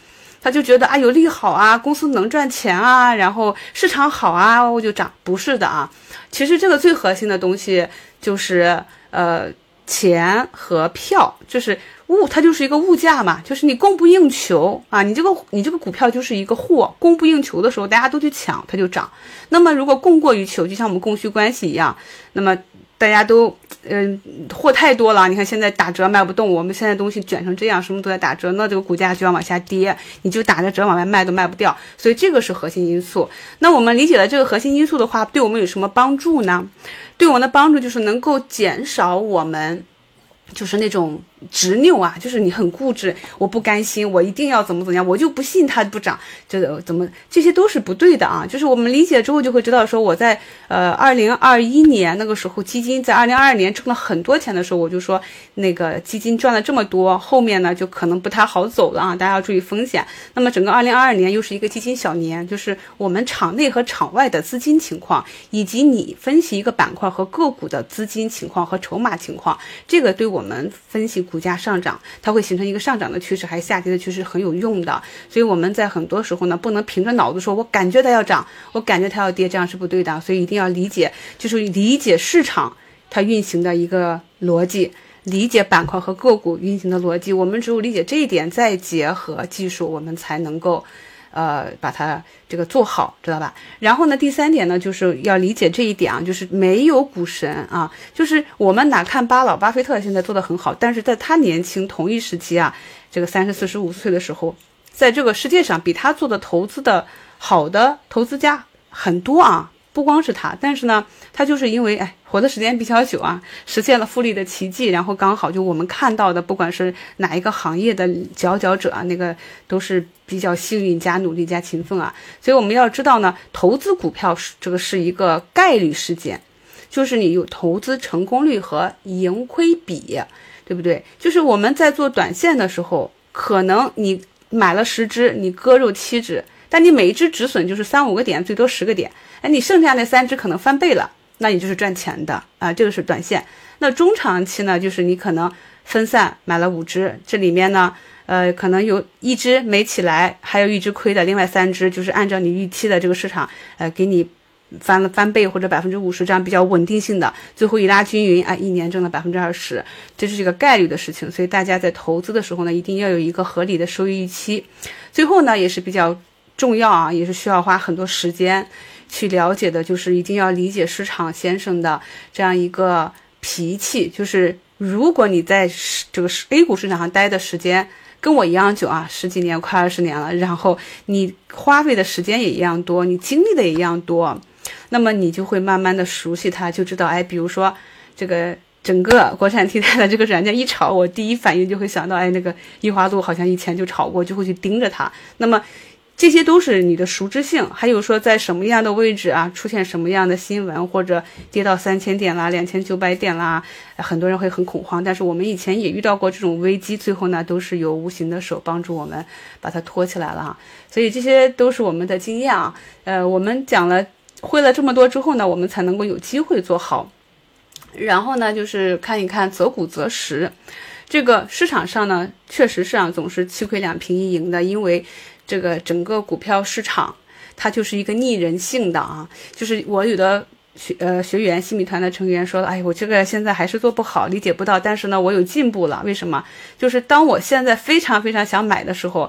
他就觉得啊，有利好啊，公司能赚钱啊，然后市场好啊，我就涨。不是的啊，其实这个最核心的东西就是呃，钱和票，就是。物它就是一个物价嘛，就是你供不应求啊，你这个你这个股票就是一个货，供不应求的时候，大家都去抢，它就涨。那么如果供过于求，就像我们供需关系一样，那么大家都嗯货太多了，你看现在打折卖不动，我们现在东西卷成这样，什么都在打折，那这个股价就要往下跌，你就打着折往外卖都卖不掉，所以这个是核心因素。那我们理解了这个核心因素的话，对我们有什么帮助呢？对我们的帮助就是能够减少我们就是那种。执拗啊，就是你很固执，我不甘心，我一定要怎么怎么样，我就不信它不涨，这怎么这些都是不对的啊！就是我们理解之后就会知道，说我在呃二零二一年那个时候，基金在二零二二年挣了很多钱的时候，我就说那个基金赚了这么多，后面呢就可能不太好走了啊，大家要注意风险。那么整个二零二二年又是一个基金小年，就是我们场内和场外的资金情况，以及你分析一个板块和个股的资金情况和筹码情况，这个对我们分析。股价上涨，它会形成一个上涨的趋势，还是下跌的趋势，很有用的。所以我们在很多时候呢，不能凭着脑子说，我感觉它要涨，我感觉它要跌，这样是不对的。所以一定要理解，就是理解市场它运行的一个逻辑，理解板块和个股运行的逻辑。我们只有理解这一点，再结合技术，我们才能够。呃，把它这个做好，知道吧？然后呢，第三点呢，就是要理解这一点啊，就是没有股神啊，就是我们哪看巴老巴菲特现在做的很好，但是在他年轻同一时期啊，这个三十四十五岁的时候，在这个世界上比他做的投资的好的投资家很多啊。不光是他，但是呢，他就是因为哎活的时间比较久啊，实现了复利的奇迹，然后刚好就我们看到的，不管是哪一个行业的佼佼者啊，那个都是比较幸运加努力加勤奋啊。所以我们要知道呢，投资股票是这个是一个概率事件，就是你有投资成功率和盈亏比，对不对？就是我们在做短线的时候，可能你买了十只，你割肉七只。但你每一只止损就是三五个点，最多十个点，哎，你剩下那三只可能翻倍了，那你就是赚钱的啊，这个是短线。那中长期呢，就是你可能分散买了五只，这里面呢，呃，可能有一只没起来，还有一只亏的，另外三只就是按照你预期的这个市场，呃，给你翻了翻倍或者百分之五十这样比较稳定性的，最后一拉均匀，啊，一年挣了百分之二十，这是一个概率的事情。所以大家在投资的时候呢，一定要有一个合理的收益预期。最后呢，也是比较。重要啊，也是需要花很多时间去了解的，就是一定要理解市场先生的这样一个脾气。就是如果你在这个 A 股市场上待的时间跟我一样久啊，十几年快二十年了，然后你花费的时间也一样多，你经历的也一样多，那么你就会慢慢的熟悉它，就知道哎，比如说这个整个国产替代的这个软件一炒，我第一反应就会想到哎，那个易华度好像以前就炒过，就会去盯着它。那么这些都是你的熟知性，还有说在什么样的位置啊，出现什么样的新闻，或者跌到三千点啦、两千九百点啦，很多人会很恐慌。但是我们以前也遇到过这种危机，最后呢都是有无形的手帮助我们把它托起来了哈。所以这些都是我们的经验啊。呃，我们讲了会了这么多之后呢，我们才能够有机会做好。然后呢，就是看一看择股择时，这个市场上呢，确实是啊，总是七亏两平一赢的，因为。这个整个股票市场，它就是一个逆人性的啊，就是我有的学呃学员新米团的成员说了，哎，我这个现在还是做不好，理解不到，但是呢，我有进步了。为什么？就是当我现在非常非常想买的时候，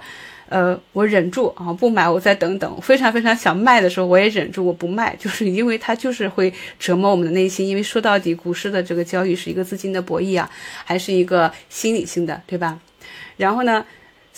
呃，我忍住啊不买，我再等等。非常非常想卖的时候，我也忍住我不卖，就是因为它就是会折磨我们的内心。因为说到底，股市的这个交易是一个资金的博弈啊，还是一个心理性的，对吧？然后呢，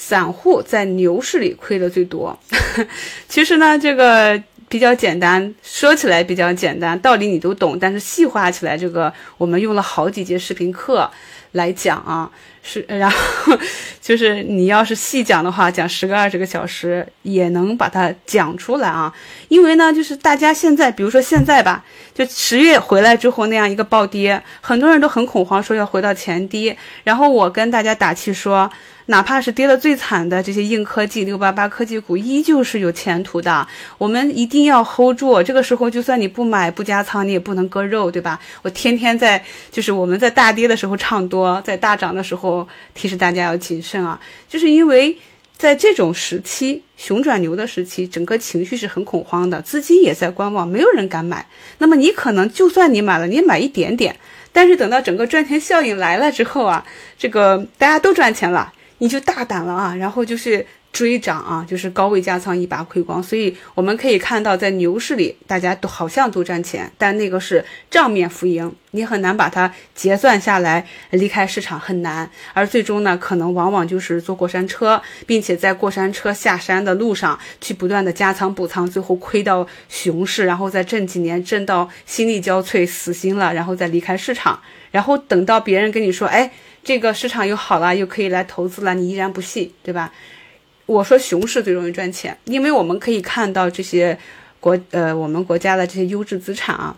散户在牛市里亏的最多。其实呢，这个。比较简单，说起来比较简单，道理你都懂，但是细化起来，这个我们用了好几节视频课来讲啊，是，然后就是你要是细讲的话，讲十个二十个小时也能把它讲出来啊。因为呢，就是大家现在，比如说现在吧，就十月回来之后那样一个暴跌，很多人都很恐慌，说要回到前低，然后我跟大家打气说。哪怕是跌得最惨的这些硬科技、六八八科技股，依旧是有前途的。我们一定要 hold 住。这个时候，就算你不买、不加仓，你也不能割肉，对吧？我天天在，就是我们在大跌的时候唱多，在大涨的时候提示大家要谨慎啊。就是因为在这种时期，熊转牛的时期，整个情绪是很恐慌的，资金也在观望，没有人敢买。那么你可能就算你买了，你买一点点，但是等到整个赚钱效应来了之后啊，这个大家都赚钱了。你就大胆了啊，然后就是追涨啊，就是高位加仓一把亏光。所以我们可以看到，在牛市里，大家都好像都赚钱，但那个是账面浮盈，你很难把它结算下来，离开市场很难。而最终呢，可能往往就是坐过山车，并且在过山车下山的路上去不断的加仓补仓，最后亏到熊市，然后再挣几年，挣到心力交瘁、死心了，然后再离开市场，然后等到别人跟你说，哎。这个市场又好了，又可以来投资了，你依然不信，对吧？我说熊市最容易赚钱，因为我们可以看到这些国呃我们国家的这些优质资产啊，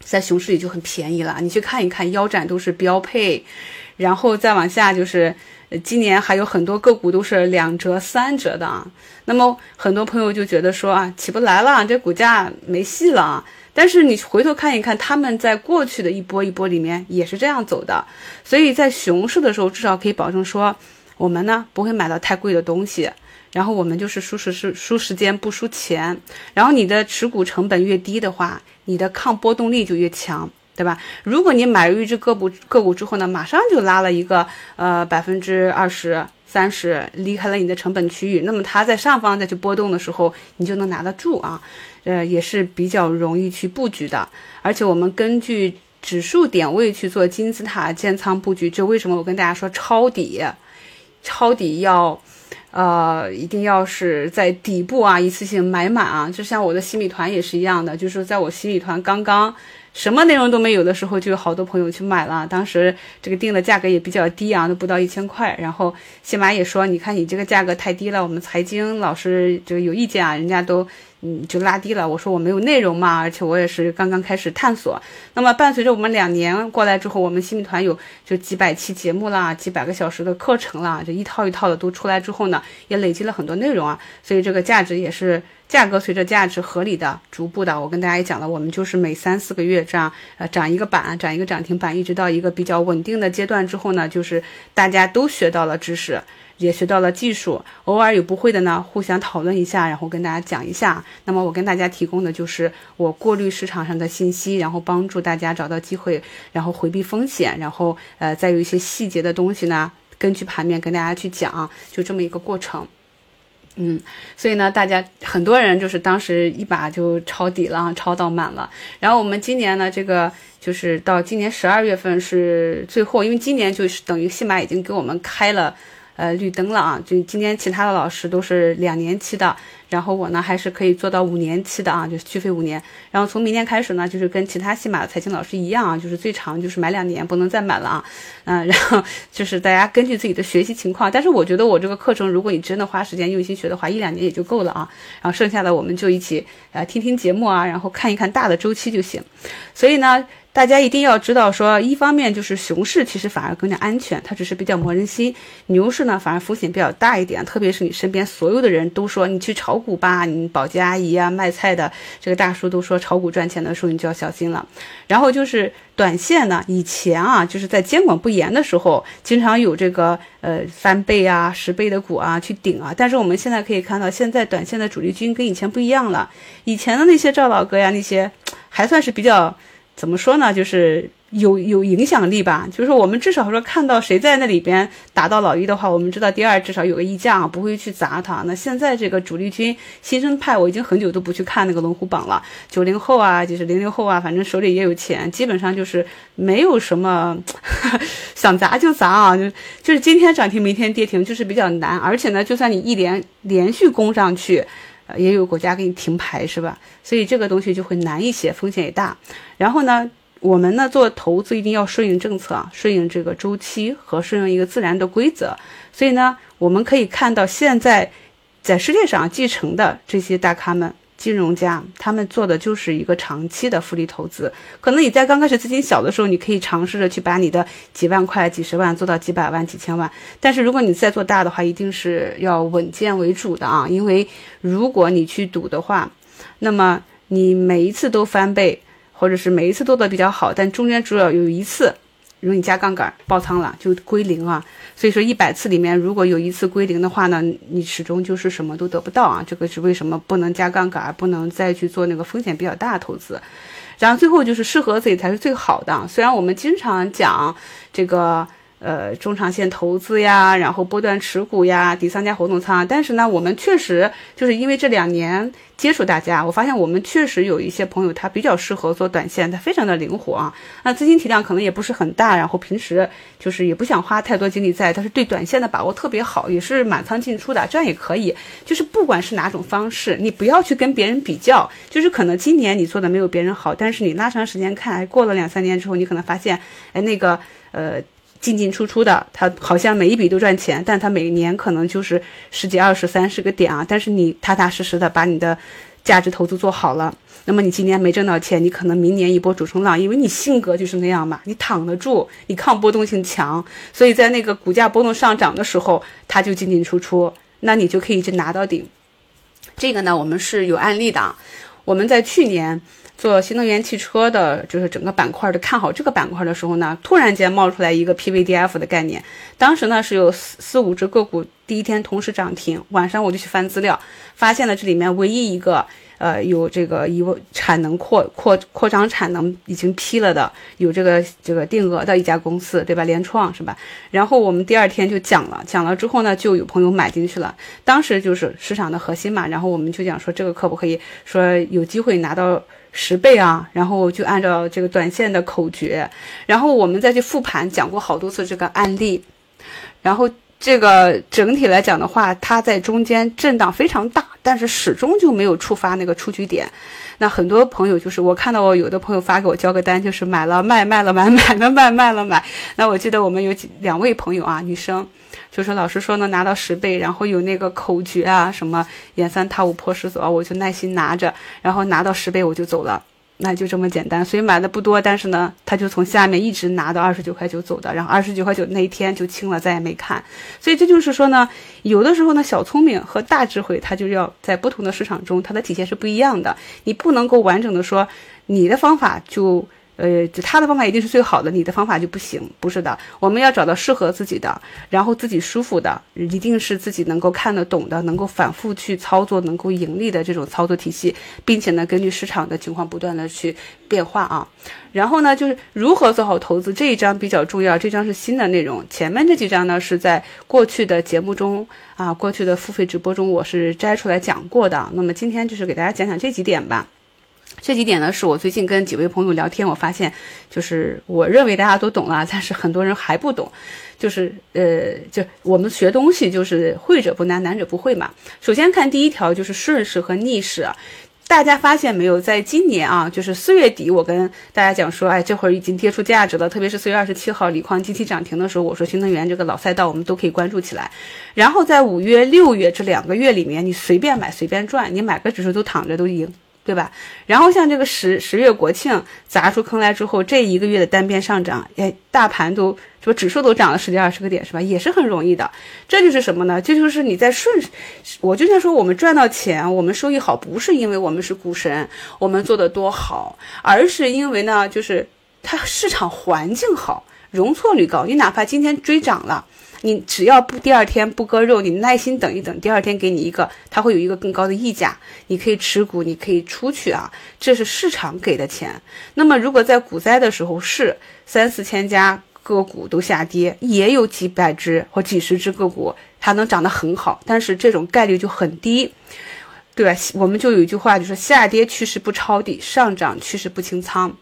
在熊市里就很便宜了。你去看一看，腰斩都是标配，然后再往下就是，今年还有很多个股都是两折三折的啊。那么很多朋友就觉得说啊，起不来了，这股价没戏了啊。但是你回头看一看，他们在过去的一波一波里面也是这样走的，所以在熊市的时候，至少可以保证说，我们呢不会买到太贵的东西，然后我们就是输时是输时间不输钱，然后你的持股成本越低的话，你的抗波动力就越强，对吧？如果你买入一只个股个股之后呢，马上就拉了一个呃百分之二十。三十离开了你的成本区域，那么它在上方再去波动的时候，你就能拿得住啊，呃，也是比较容易去布局的。而且我们根据指数点位去做金字塔建仓布局，就为什么我跟大家说抄底，抄底要，呃，一定要是在底部啊，一次性买满啊。就像我的洗米团也是一样的，就是在我洗米团刚刚。什么内容都没有的时候，就有好多朋友去买了。当时这个定的价格也比较低啊，都不到一千块。然后新马也说：“你看你这个价格太低了，我们财经老师就有意见啊，人家都。”嗯，就拉低了。我说我没有内容嘛，而且我也是刚刚开始探索。那么伴随着我们两年过来之后，我们新米团有就几百期节目啦，几百个小时的课程啦，就一套一套的都出来之后呢，也累积了很多内容啊。所以这个价值也是价格随着价值合理的逐步的。我跟大家也讲了，我们就是每三四个月这样呃涨一个板，涨一个涨停板，一直到一个比较稳定的阶段之后呢，就是大家都学到了知识。也学到了技术，偶尔有不会的呢，互相讨论一下，然后跟大家讲一下。那么我跟大家提供的就是我过滤市场上的信息，然后帮助大家找到机会，然后回避风险，然后呃再有一些细节的东西呢，根据盘面跟大家去讲，就这么一个过程。嗯，所以呢，大家很多人就是当时一把就抄底了，抄到满了。然后我们今年呢，这个就是到今年十二月份是最后，因为今年就是等于戏马已经给我们开了。呃，绿灯了啊！就今天其他的老师都是两年期的，然后我呢还是可以做到五年期的啊，就是续费五年。然后从明年开始呢，就是跟其他西马的财经老师一样啊，就是最长就是买两年，不能再买了啊。嗯，然后 就是大家根据自己的学习情况，但是我觉得我这个课程，如果你真的花时间用心学的话，一两年也就够了啊。然后剩下的我们就一起呃听听节目啊，然后看一看大的周期就行。所以呢。大家一定要知道，说一方面就是熊市其实反而更加安全，它只是比较磨人心；牛市呢反而风险比较大一点，特别是你身边所有的人都说你去炒股吧，你保洁阿姨啊、卖菜的这个大叔都说炒股赚钱的时候，你就要小心了。然后就是短线呢，以前啊就是在监管不严的时候，经常有这个呃翻倍啊、十倍的股啊去顶啊，但是我们现在可以看到，现在短线的主力军跟以前不一样了，以前的那些赵老哥呀那些。还算是比较怎么说呢，就是。有有影响力吧，就是我们至少说看到谁在那里边打到老一的话，我们知道第二至少有个溢价，不会去砸他。那现在这个主力军新生派，我已经很久都不去看那个龙虎榜了。九零后啊，就是零零后啊，反正手里也有钱，基本上就是没有什么想砸就砸啊，就就是今天涨停明天跌停，就是比较难。而且呢，就算你一连连续攻上去，也有国家给你停牌，是吧？所以这个东西就会难一些，风险也大。然后呢？我们呢做投资一定要顺应政策，顺应这个周期和顺应一个自然的规则。所以呢，我们可以看到现在在世界上继承的这些大咖们、金融家，他们做的就是一个长期的复利投资。可能你在刚开始资金小的时候，你可以尝试着去把你的几万块、几十万做到几百万、几千万。但是如果你再做大的话，一定是要稳健为主的啊，因为如果你去赌的话，那么你每一次都翻倍。或者是每一次做的比较好，但中间主要有一次，如果你加杠杆爆仓了，就归零啊。所以说一百次里面如果有一次归零的话呢，你始终就是什么都得不到啊。这个是为什么不能加杠杆，不能再去做那个风险比较大的投资。然后最后就是适合自己才是最好的。虽然我们经常讲这个。呃，中长线投资呀，然后波段持股呀，第三家活动仓。但是呢，我们确实就是因为这两年接触大家，我发现我们确实有一些朋友他比较适合做短线，他非常的灵活啊。那资金体量可能也不是很大，然后平时就是也不想花太多精力在，但是对短线的把握特别好，也是满仓进出的，这样也可以。就是不管是哪种方式，你不要去跟别人比较，就是可能今年你做的没有别人好，但是你拉长时间看，过了两三年之后，你可能发现，哎，那个呃。进进出出的，他好像每一笔都赚钱，但他每年可能就是十几、二十、三十个点啊。但是你踏踏实实的把你的价值投资做好了，那么你今年没挣到钱，你可能明年一波主冲浪，因为你性格就是那样嘛，你躺得住，你抗波动性强，所以在那个股价波动上涨的时候，它就进进出出，那你就可以去拿到顶。这个呢，我们是有案例的，我们在去年。做新能源汽车的，就是整个板块的看好这个板块的时候呢，突然间冒出来一个 PVDF 的概念。当时呢是有四四五只个股第一天同时涨停，晚上我就去翻资料，发现了这里面唯一一个呃有这个有产能扩扩扩张产能已经批了的，有这个这个定额的一家公司，对吧？联创是吧？然后我们第二天就讲了，讲了之后呢，就有朋友买进去了。当时就是市场的核心嘛，然后我们就讲说这个可不可以说有机会拿到。十倍啊，然后就按照这个短线的口诀，然后我们再去复盘，讲过好多次这个案例，然后这个整体来讲的话，它在中间震荡非常大，但是始终就没有触发那个出局点。那很多朋友就是我看到我有的朋友发给我交个单，就是买了卖，卖了买，买了卖，卖了买。那我记得我们有几两位朋友啊，女生。就是老师说呢，拿到十倍，然后有那个口诀啊，什么演三踏五破十走，我就耐心拿着，然后拿到十倍我就走了，那就这么简单。所以买的不多，但是呢，他就从下面一直拿到二十九块九走的，然后二十九块九那一天就清了，再也没看。所以这就是说呢，有的时候呢，小聪明和大智慧，它就要在不同的市场中，它的体现是不一样的。你不能够完整的说你的方法就。呃，就他的方法一定是最好的，你的方法就不行，不是的。我们要找到适合自己的，然后自己舒服的，一定是自己能够看得懂的，能够反复去操作，能够盈利的这种操作体系，并且呢，根据市场的情况不断的去变化啊。然后呢，就是如何做好投资这一章比较重要，这章是新的内容，前面这几章呢是在过去的节目中啊，过去的付费直播中我是摘出来讲过的。那么今天就是给大家讲讲这几点吧。这几点呢，是我最近跟几位朋友聊天，我发现，就是我认为大家都懂了，但是很多人还不懂。就是呃，就我们学东西，就是会者不难，难者不会嘛。首先看第一条，就是顺势和逆势。大家发现没有，在今年啊，就是四月底，我跟大家讲说，哎，这会儿已经跌出价值了。特别是四月二十七号，锂矿集体涨停的时候，我说新能源这个老赛道，我们都可以关注起来。然后在五月、六月这两个月里面，你随便买随便赚，你买个指数都躺着都赢。对吧？然后像这个十十月国庆砸出坑来之后，这一个月的单边上涨，哎，大盘都什么指数都涨了十几二十个点，是吧？也是很容易的。这就是什么呢？这就是你在顺，我就像说我们赚到钱，我们收益好，不是因为我们是股神，我们做的多好，而是因为呢，就是它市场环境好，容错率高。你哪怕今天追涨了。你只要不第二天不割肉，你耐心等一等，第二天给你一个，它会有一个更高的溢价，你可以持股，你可以出去啊，这是市场给的钱。那么如果在股灾的时候是三四千家个股都下跌，也有几百只或几十只个股它能涨得很好，但是这种概率就很低。对吧？我们就有一句话，就是下跌趋势不抄底，上涨趋势不清仓。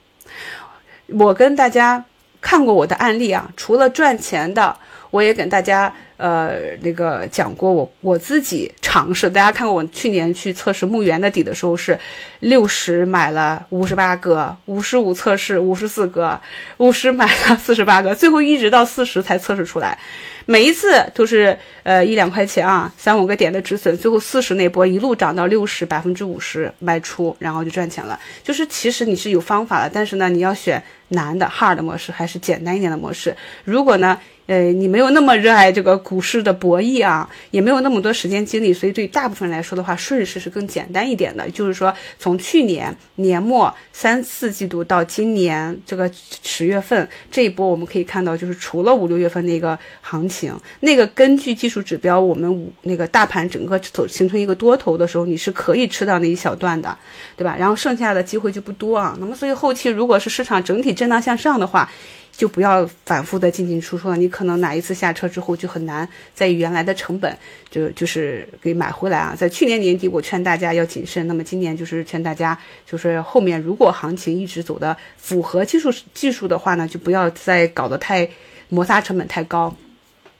我跟大家看过我的案例啊，除了赚钱的，我也跟大家呃那个讲过我我自己尝试。大家看过我去年去测试墓园的底的时候是六十买了五十八个，五十五测试五十四个，五十买了四十八个，最后一直到四十才测试出来。每一次都是呃一两块钱啊，三五个点的止损，最后四十那波一路涨到六十，百分之五十卖出，然后就赚钱了。就是其实你是有方法的，但是呢，你要选难的 hard 模式还是简单一点的模式。如果呢？呃，你没有那么热爱这个股市的博弈啊，也没有那么多时间精力，所以对大部分人来说的话，顺势是更简单一点的。就是说，从去年年末三四季度到今年这个十月份这一波，我们可以看到，就是除了五六月份那个行情，那个根据技术指标，我们五那个大盘整个走形成一个多头的时候，你是可以吃到那一小段的，对吧？然后剩下的机会就不多啊。那么，所以后期如果是市场整体震荡向上的话，就不要反复的进进出出了，你可能哪一次下车之后就很难在原来的成本就就是给买回来啊。在去年年底我劝大家要谨慎，那么今年就是劝大家就是后面如果行情一直走的符合技术技术的话呢，就不要再搞得太摩擦成本太高。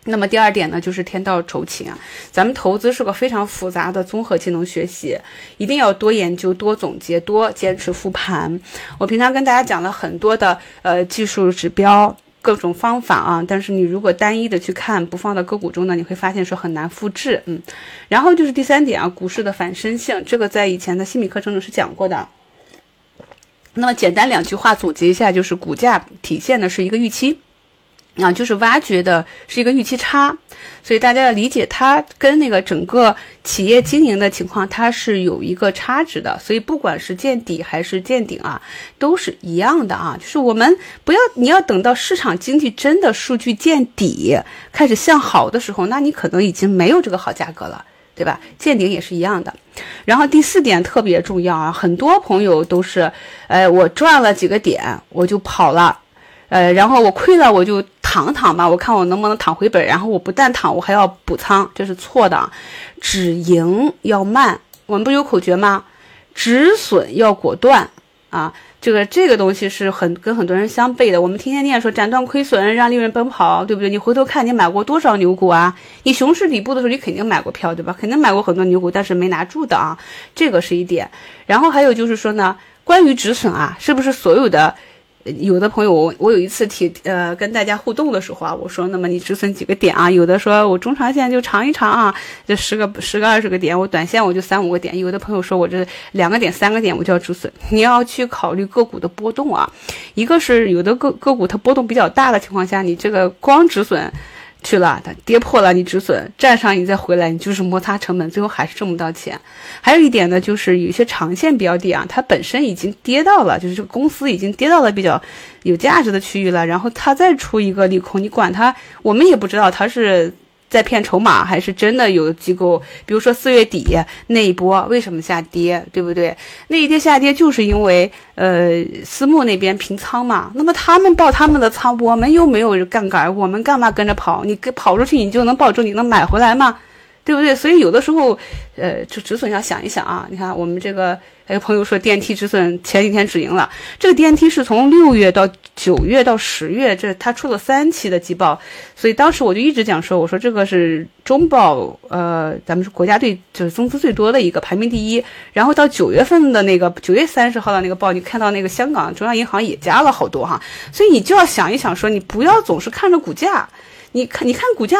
那么第二点呢，就是天道酬勤啊。咱们投资是个非常复杂的综合技能学习，一定要多研究、多总结、多坚持复盘。我平常跟大家讲了很多的呃技术指标、各种方法啊，但是你如果单一的去看，不放到个股中呢，你会发现说很难复制。嗯，然后就是第三点啊，股市的反身性，这个在以前的心理课程中是讲过的。那么简单两句话总结一下，就是股价体现的是一个预期。啊，就是挖掘的是一个预期差，所以大家要理解它跟那个整个企业经营的情况，它是有一个差值的。所以不管是见底还是见顶啊，都是一样的啊。就是我们不要，你要等到市场经济真的数据见底开始向好的时候，那你可能已经没有这个好价格了，对吧？见顶也是一样的。然后第四点特别重要啊，很多朋友都是，哎，我赚了几个点我就跑了。呃，然后我亏了，我就躺躺吧，我看我能不能躺回本。然后我不但躺，我还要补仓，这是错的。止盈要慢，我们不有口诀吗？止损要果断啊！这个这个东西是很跟很多人相悖的。我们天天念说斩断亏损，让利润奔跑，对不对？你回头看你买过多少牛股啊？你熊市底部的时候，你肯定买过票，对吧？肯定买过很多牛股，但是没拿住的啊，这个是一点。然后还有就是说呢，关于止损啊，是不是所有的？有的朋友，我我有一次提呃跟大家互动的时候啊，我说那么你止损几个点啊？有的说我中长线就尝一尝啊，这十个十个二十个点，我短线我就三五个点。有的朋友说我这两个点三个点我就要止损，你要去考虑个股的波动啊。一个是有的个个股它波动比较大的情况下，你这个光止损。去了，它跌破了，你止损，站上你再回来，你就是摩擦成本，最后还是挣不到钱。还有一点呢，就是有些长线标的啊，它本身已经跌到了，就是这个公司已经跌到了比较有价值的区域了，然后它再出一个利空，你管它，我们也不知道它是。在骗筹码，还是真的有机构？比如说四月底那一波为什么下跌，对不对？那一跌下跌就是因为呃私募那边平仓嘛。那么他们报他们的仓，我们又没有杠杆，我们干嘛跟着跑？你跟跑出去，你就能保住你能买回来吗？对不对？所以有的时候，呃，就止损要想一想啊。你看我们这个还有朋友说电梯止损前几天止盈了，这个电梯是从六月到九月到十月，这他出了三期的季报，所以当时我就一直讲说，我说这个是中报，呃，咱们是国家队就是增资最多的一个排名第一。然后到九月份的那个九月三十号的那个报，你看到那个香港中央银行也加了好多哈，所以你就要想一想说，你不要总是看着股价，你看你看股价。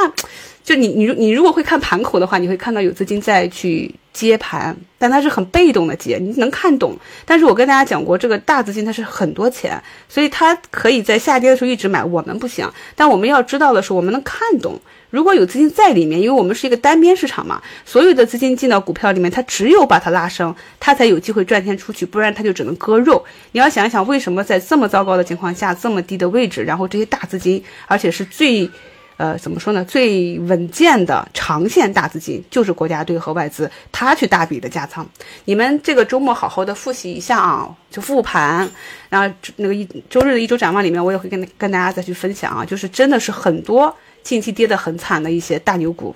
就你你你如果会看盘口的话，你会看到有资金在去接盘，但它是很被动的接，你能看懂。但是我跟大家讲过，这个大资金它是很多钱，所以它可以在下跌的时候一直买，我们不行。但我们要知道的是，我们能看懂，如果有资金在里面，因为我们是一个单边市场嘛，所有的资金进到股票里面，它只有把它拉升，它才有机会赚钱出去，不然它就只能割肉。你要想一想，为什么在这么糟糕的情况下，这么低的位置，然后这些大资金，而且是最。呃，怎么说呢？最稳健的长线大资金就是国家队和外资，他去大笔的加仓。你们这个周末好好的复习一下啊，就复盘。然后那个一周日的一周展望里面，我也会跟跟大家再去分享啊，就是真的是很多近期跌得很惨的一些大牛股，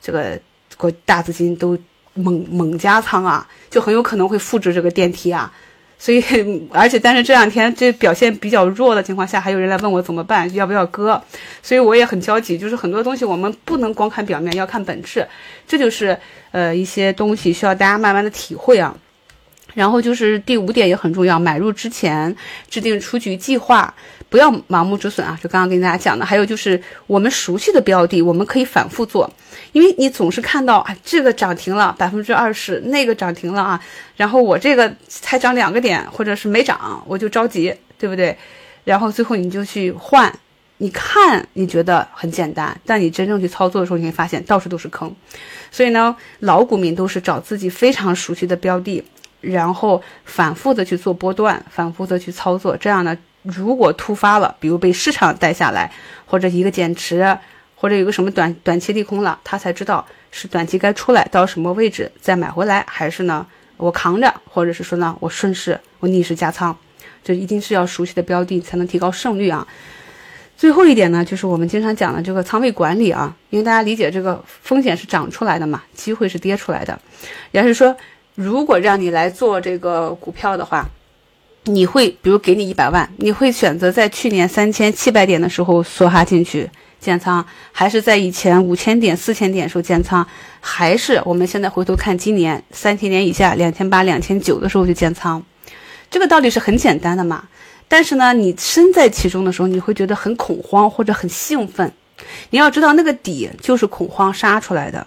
这个国大资金都猛猛加仓啊，就很有可能会复制这个电梯啊。所以，而且，但是这两天这表现比较弱的情况下，还有人来问我怎么办，要不要割？所以我也很焦急。就是很多东西我们不能光看表面，要看本质。这就是呃一些东西需要大家慢慢的体会啊。然后就是第五点也很重要，买入之前制定出局计划。不要盲目止损啊！就刚刚跟大家讲的，还有就是我们熟悉的标的，我们可以反复做，因为你总是看到啊，这个涨停了百分之二十，那个涨停了啊，然后我这个才涨两个点，或者是没涨，我就着急，对不对？然后最后你就去换，你看你觉得很简单，但你真正去操作的时候，你会发现到处都是坑。所以呢，老股民都是找自己非常熟悉的标的，然后反复的去做波段，反复的去操作，这样呢。如果突发了，比如被市场带下来，或者一个减持，或者有个什么短短期利空了，他才知道是短期该出来到什么位置再买回来，还是呢我扛着，或者是说呢我顺势我逆势加仓，这一定是要熟悉的标的才能提高胜率啊。最后一点呢，就是我们经常讲的这个仓位管理啊，因为大家理解这个风险是涨出来的嘛，机会是跌出来的，也是说如果让你来做这个股票的话。你会，比如给你一百万，你会选择在去年三千七百点的时候梭哈进去建仓，还是在以前五千点、四千点时候建仓，还是我们现在回头看今年三千点以下两千八、两千九的时候就建仓？这个道理是很简单的嘛。但是呢，你身在其中的时候，你会觉得很恐慌或者很兴奋。你要知道，那个底就是恐慌杀出来的，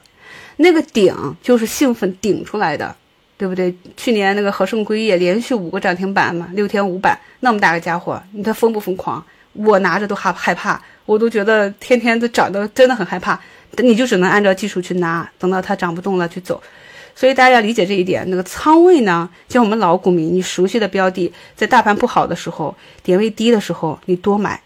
那个顶就是兴奋顶出来的。对不对？去年那个和盛硅业连续五个涨停板嘛，六天五板，那么大个家伙，你看疯不疯狂？我拿着都害害怕，我都觉得天天都涨的真的很害怕。你就只能按照技术去拿，等到它涨不动了去走。所以大家要理解这一点。那个仓位呢，像我们老股民，你熟悉的标的，在大盘不好的时候，点位低的时候，你多买。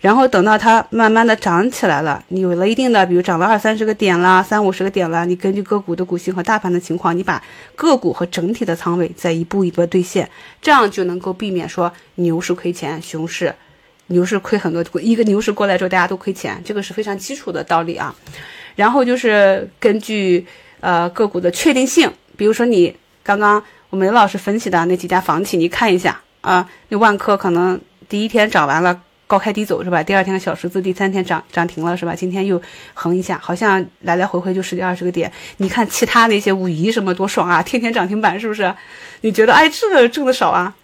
然后等到它慢慢的涨起来了，你有了一定的，比如涨了二三十个点啦，三五十个点了，你根据个股的股性和大盘的情况，你把个股和整体的仓位再一步一步兑现，这样就能够避免说牛市亏钱，熊市牛市亏很多，一个牛市过来之后大家都亏钱，这个是非常基础的道理啊。然后就是根据呃个股的确定性，比如说你刚刚我们刘老师分析的那几家房企，你看一下啊，那万科可能第一天涨完了。高开低走是吧？第二天的小十字，第三天涨涨停了是吧？今天又横一下，好像来来回回就十几二十个点。你看其他那些五一什么多爽啊，天天涨停板是不是？你觉得哎，这个挣的少啊？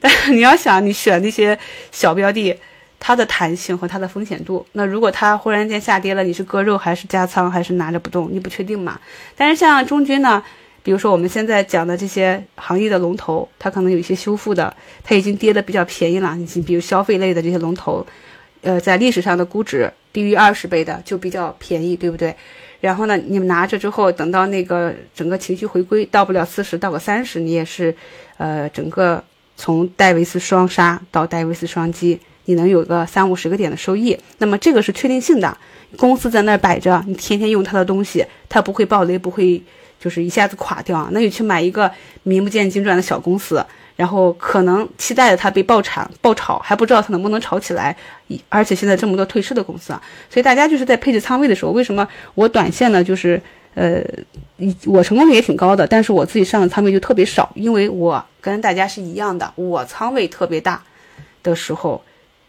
但你要想，你选那些小标的，它的弹性和它的风险度，那如果它忽然间下跌了，你是割肉还是加仓还是拿着不动？你不确定嘛？但是像中军呢？比如说我们现在讲的这些行业的龙头，它可能有一些修复的，它已经跌的比较便宜了。你比如消费类的这些龙头，呃，在历史上的估值低于二十倍的就比较便宜，对不对？然后呢，你们拿着之后，等到那个整个情绪回归，到不了四十，到个三十，你也是，呃，整个从戴维斯双杀到戴维斯双击，你能有个三五十个点的收益。那么这个是确定性的，公司在那儿摆着，你天天用它的东西，它不会暴雷，不会。就是一下子垮掉，那你去买一个名不见经传的小公司，然后可能期待着它被爆产、爆炒，还不知道它能不能炒起来。而且现在这么多退市的公司啊，所以大家就是在配置仓位的时候，为什么我短线呢？就是呃，我成功率也挺高的，但是我自己上的仓位就特别少，因为我跟大家是一样的，我仓位特别大的时候。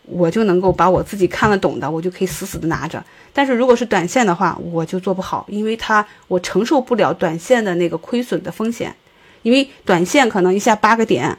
我就能够把我自己看得懂的，我就可以死死的拿着。但是如果是短线的话，我就做不好，因为它我承受不了短线的那个亏损的风险。因为短线可能一下八个点，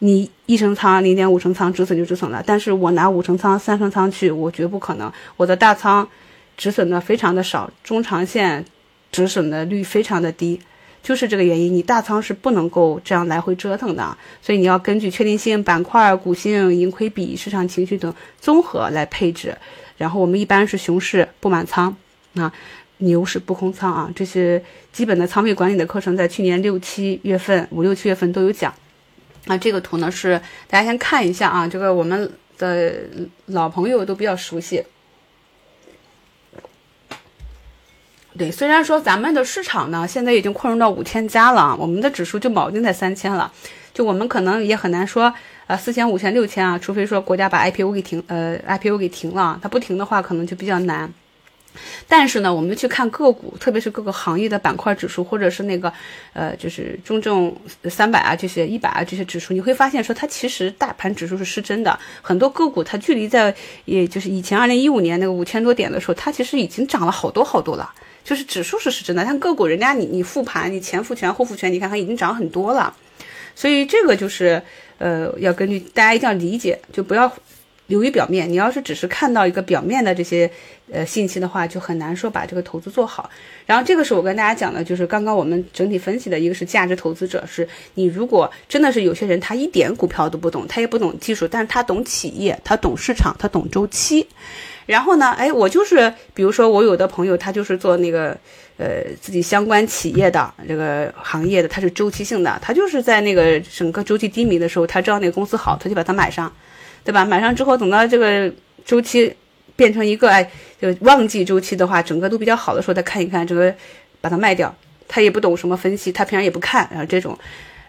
你一成仓、零点五成仓止损就止损了。但是我拿五成仓、三成仓去，我绝不可能。我的大仓止损的非常的少，中长线止损的率非常的低。就是这个原因，你大仓是不能够这样来回折腾的，所以你要根据确定性、板块、股性、盈亏比、市场情绪等综合来配置。然后我们一般是熊市不满仓啊，牛市不空仓啊，这是基本的仓位管理的课程，在去年六七月份、五六七月份都有讲。那这个图呢是大家先看一下啊，这个我们的老朋友都比较熟悉。对，虽然说咱们的市场呢现在已经扩容到五千家了，我们的指数就铆定在三千了，就我们可能也很难说，呃，四千、五千、六千啊，除非说国家把 IPO 给停，呃，IPO 给停了，它不停的话，可能就比较难。但是呢，我们去看个股，特别是各个行业的板块指数，或者是那个，呃，就是中证三百啊这些、一百啊这些指数，你会发现说它其实大盘指数是失真的，很多个股它距离在，也就是以前二零一五年那个五千多点的时候，它其实已经涨了好多好多了，就是指数是失真的，但个股人家你你复盘，你前复权后复权，你看看已经涨很多了，所以这个就是，呃，要根据大家一定要理解，就不要。流于表面，你要是只是看到一个表面的这些呃信息的话，就很难说把这个投资做好。然后这个是我跟大家讲的，就是刚刚我们整体分析的一个是价值投资者，是你如果真的是有些人他一点股票都不懂，他也不懂技术，但是他懂企业，他懂市场，他懂周期。然后呢，哎，我就是比如说我有的朋友他就是做那个呃自己相关企业的这个行业的，他是周期性的，他就是在那个整个周期低迷的时候，他知道那个公司好，他就把它买上。对吧？买上之后，等到这个周期变成一个哎，就旺季周期的话，整个都比较好的时候，再看一看，这个把它卖掉。他也不懂什么分析，他平常也不看然后这种，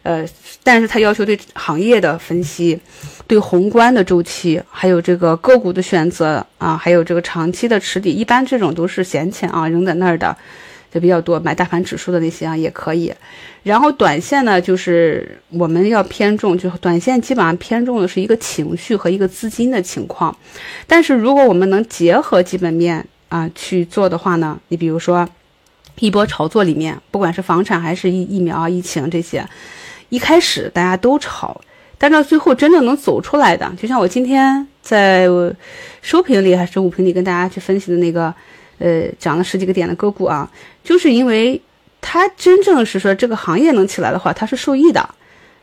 呃，但是他要求对行业的分析，对宏观的周期，还有这个个股的选择啊，还有这个长期的持底，一般这种都是闲钱啊，扔在那儿的。就比较多，买大盘指数的那些啊也可以，然后短线呢，就是我们要偏重，就短线基本上偏重的是一个情绪和一个资金的情况，但是如果我们能结合基本面啊去做的话呢，你比如说一波炒作里面，不管是房产还是疫疫苗啊、疫情这些，一开始大家都炒，但到最后真正能走出来的，就像我今天在收评里还是五评里跟大家去分析的那个。呃，涨了十几个点的个股啊，就是因为它真正是说这个行业能起来的话，它是受益的，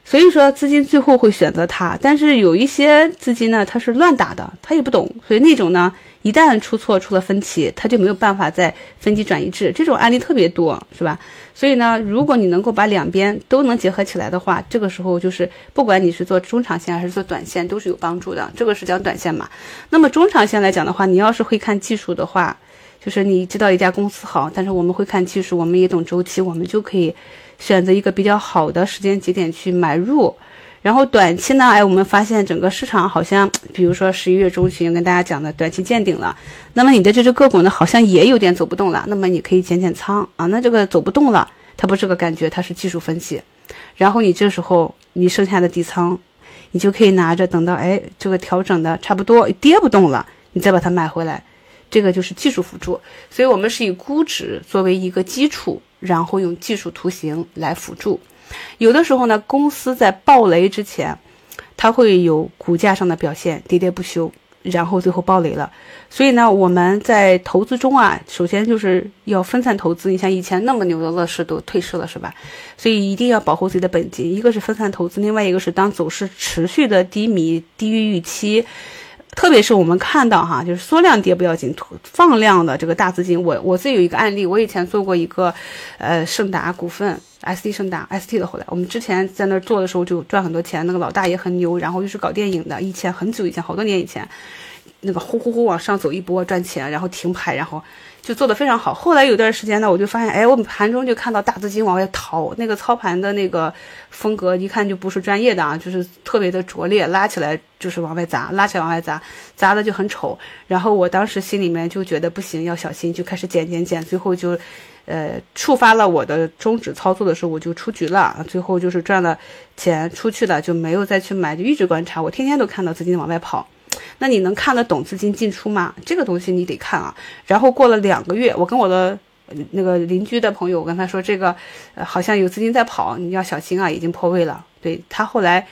所以说资金最后会选择它。但是有一些资金呢，它是乱打的，他也不懂，所以那种呢，一旦出错出了分歧，他就没有办法再分级转移制，这种案例特别多，是吧？所以呢，如果你能够把两边都能结合起来的话，这个时候就是不管你是做中长线还是做短线，都是有帮助的。这个是讲短线嘛。那么中长线来讲的话，你要是会看技术的话，就是你知道一家公司好，但是我们会看技术，我们也懂周期，我们就可以选择一个比较好的时间节点去买入。然后短期呢，哎，我们发现整个市场好像，比如说十一月中旬跟大家讲的短期见顶了，那么你的这只个股呢，好像也有点走不动了，那么你可以减减仓啊。那这个走不动了，它不是个感觉，它是技术分析。然后你这时候你剩下的底仓，你就可以拿着，等到哎这个调整的差不多跌不动了，你再把它买回来。这个就是技术辅助，所以我们是以估值作为一个基础，然后用技术图形来辅助。有的时候呢，公司在暴雷之前，它会有股价上的表现喋喋不休，然后最后暴雷了。所以呢，我们在投资中啊，首先就是要分散投资。你像以前那么牛的乐视都退市了，是吧？所以一定要保护自己的本金。一个是分散投资，另外一个是当走势持续的低迷、低于预期。特别是我们看到哈，就是缩量跌不要紧，放量的这个大资金，我我自己有一个案例，我以前做过一个，呃，盛达股份，ST 盛达，ST 的后来，我们之前在那儿做的时候就赚很多钱，那个老大也很牛，然后又是搞电影的，以前很久以前，好多年以前，那个呼呼呼往上走一波赚钱，然后停牌，然后。就做的非常好。后来有段时间呢，我就发现，哎，我们盘中就看到大资金往外逃，那个操盘的那个风格一看就不是专业的啊，就是特别的拙劣，拉起来就是往外砸，拉起来往外砸，砸的就很丑。然后我当时心里面就觉得不行，要小心，就开始减减减，最后就，呃，触发了我的终止操作的时候，我就出局了。最后就是赚了钱出去了，就没有再去买，就一直观察。我天天都看到资金往外跑。那你能看得懂资金进出吗？这个东西你得看啊。然后过了两个月，我跟我的那个邻居的朋友，我跟他说这个，呃，好像有资金在跑，你要小心啊，已经破位了。对他后来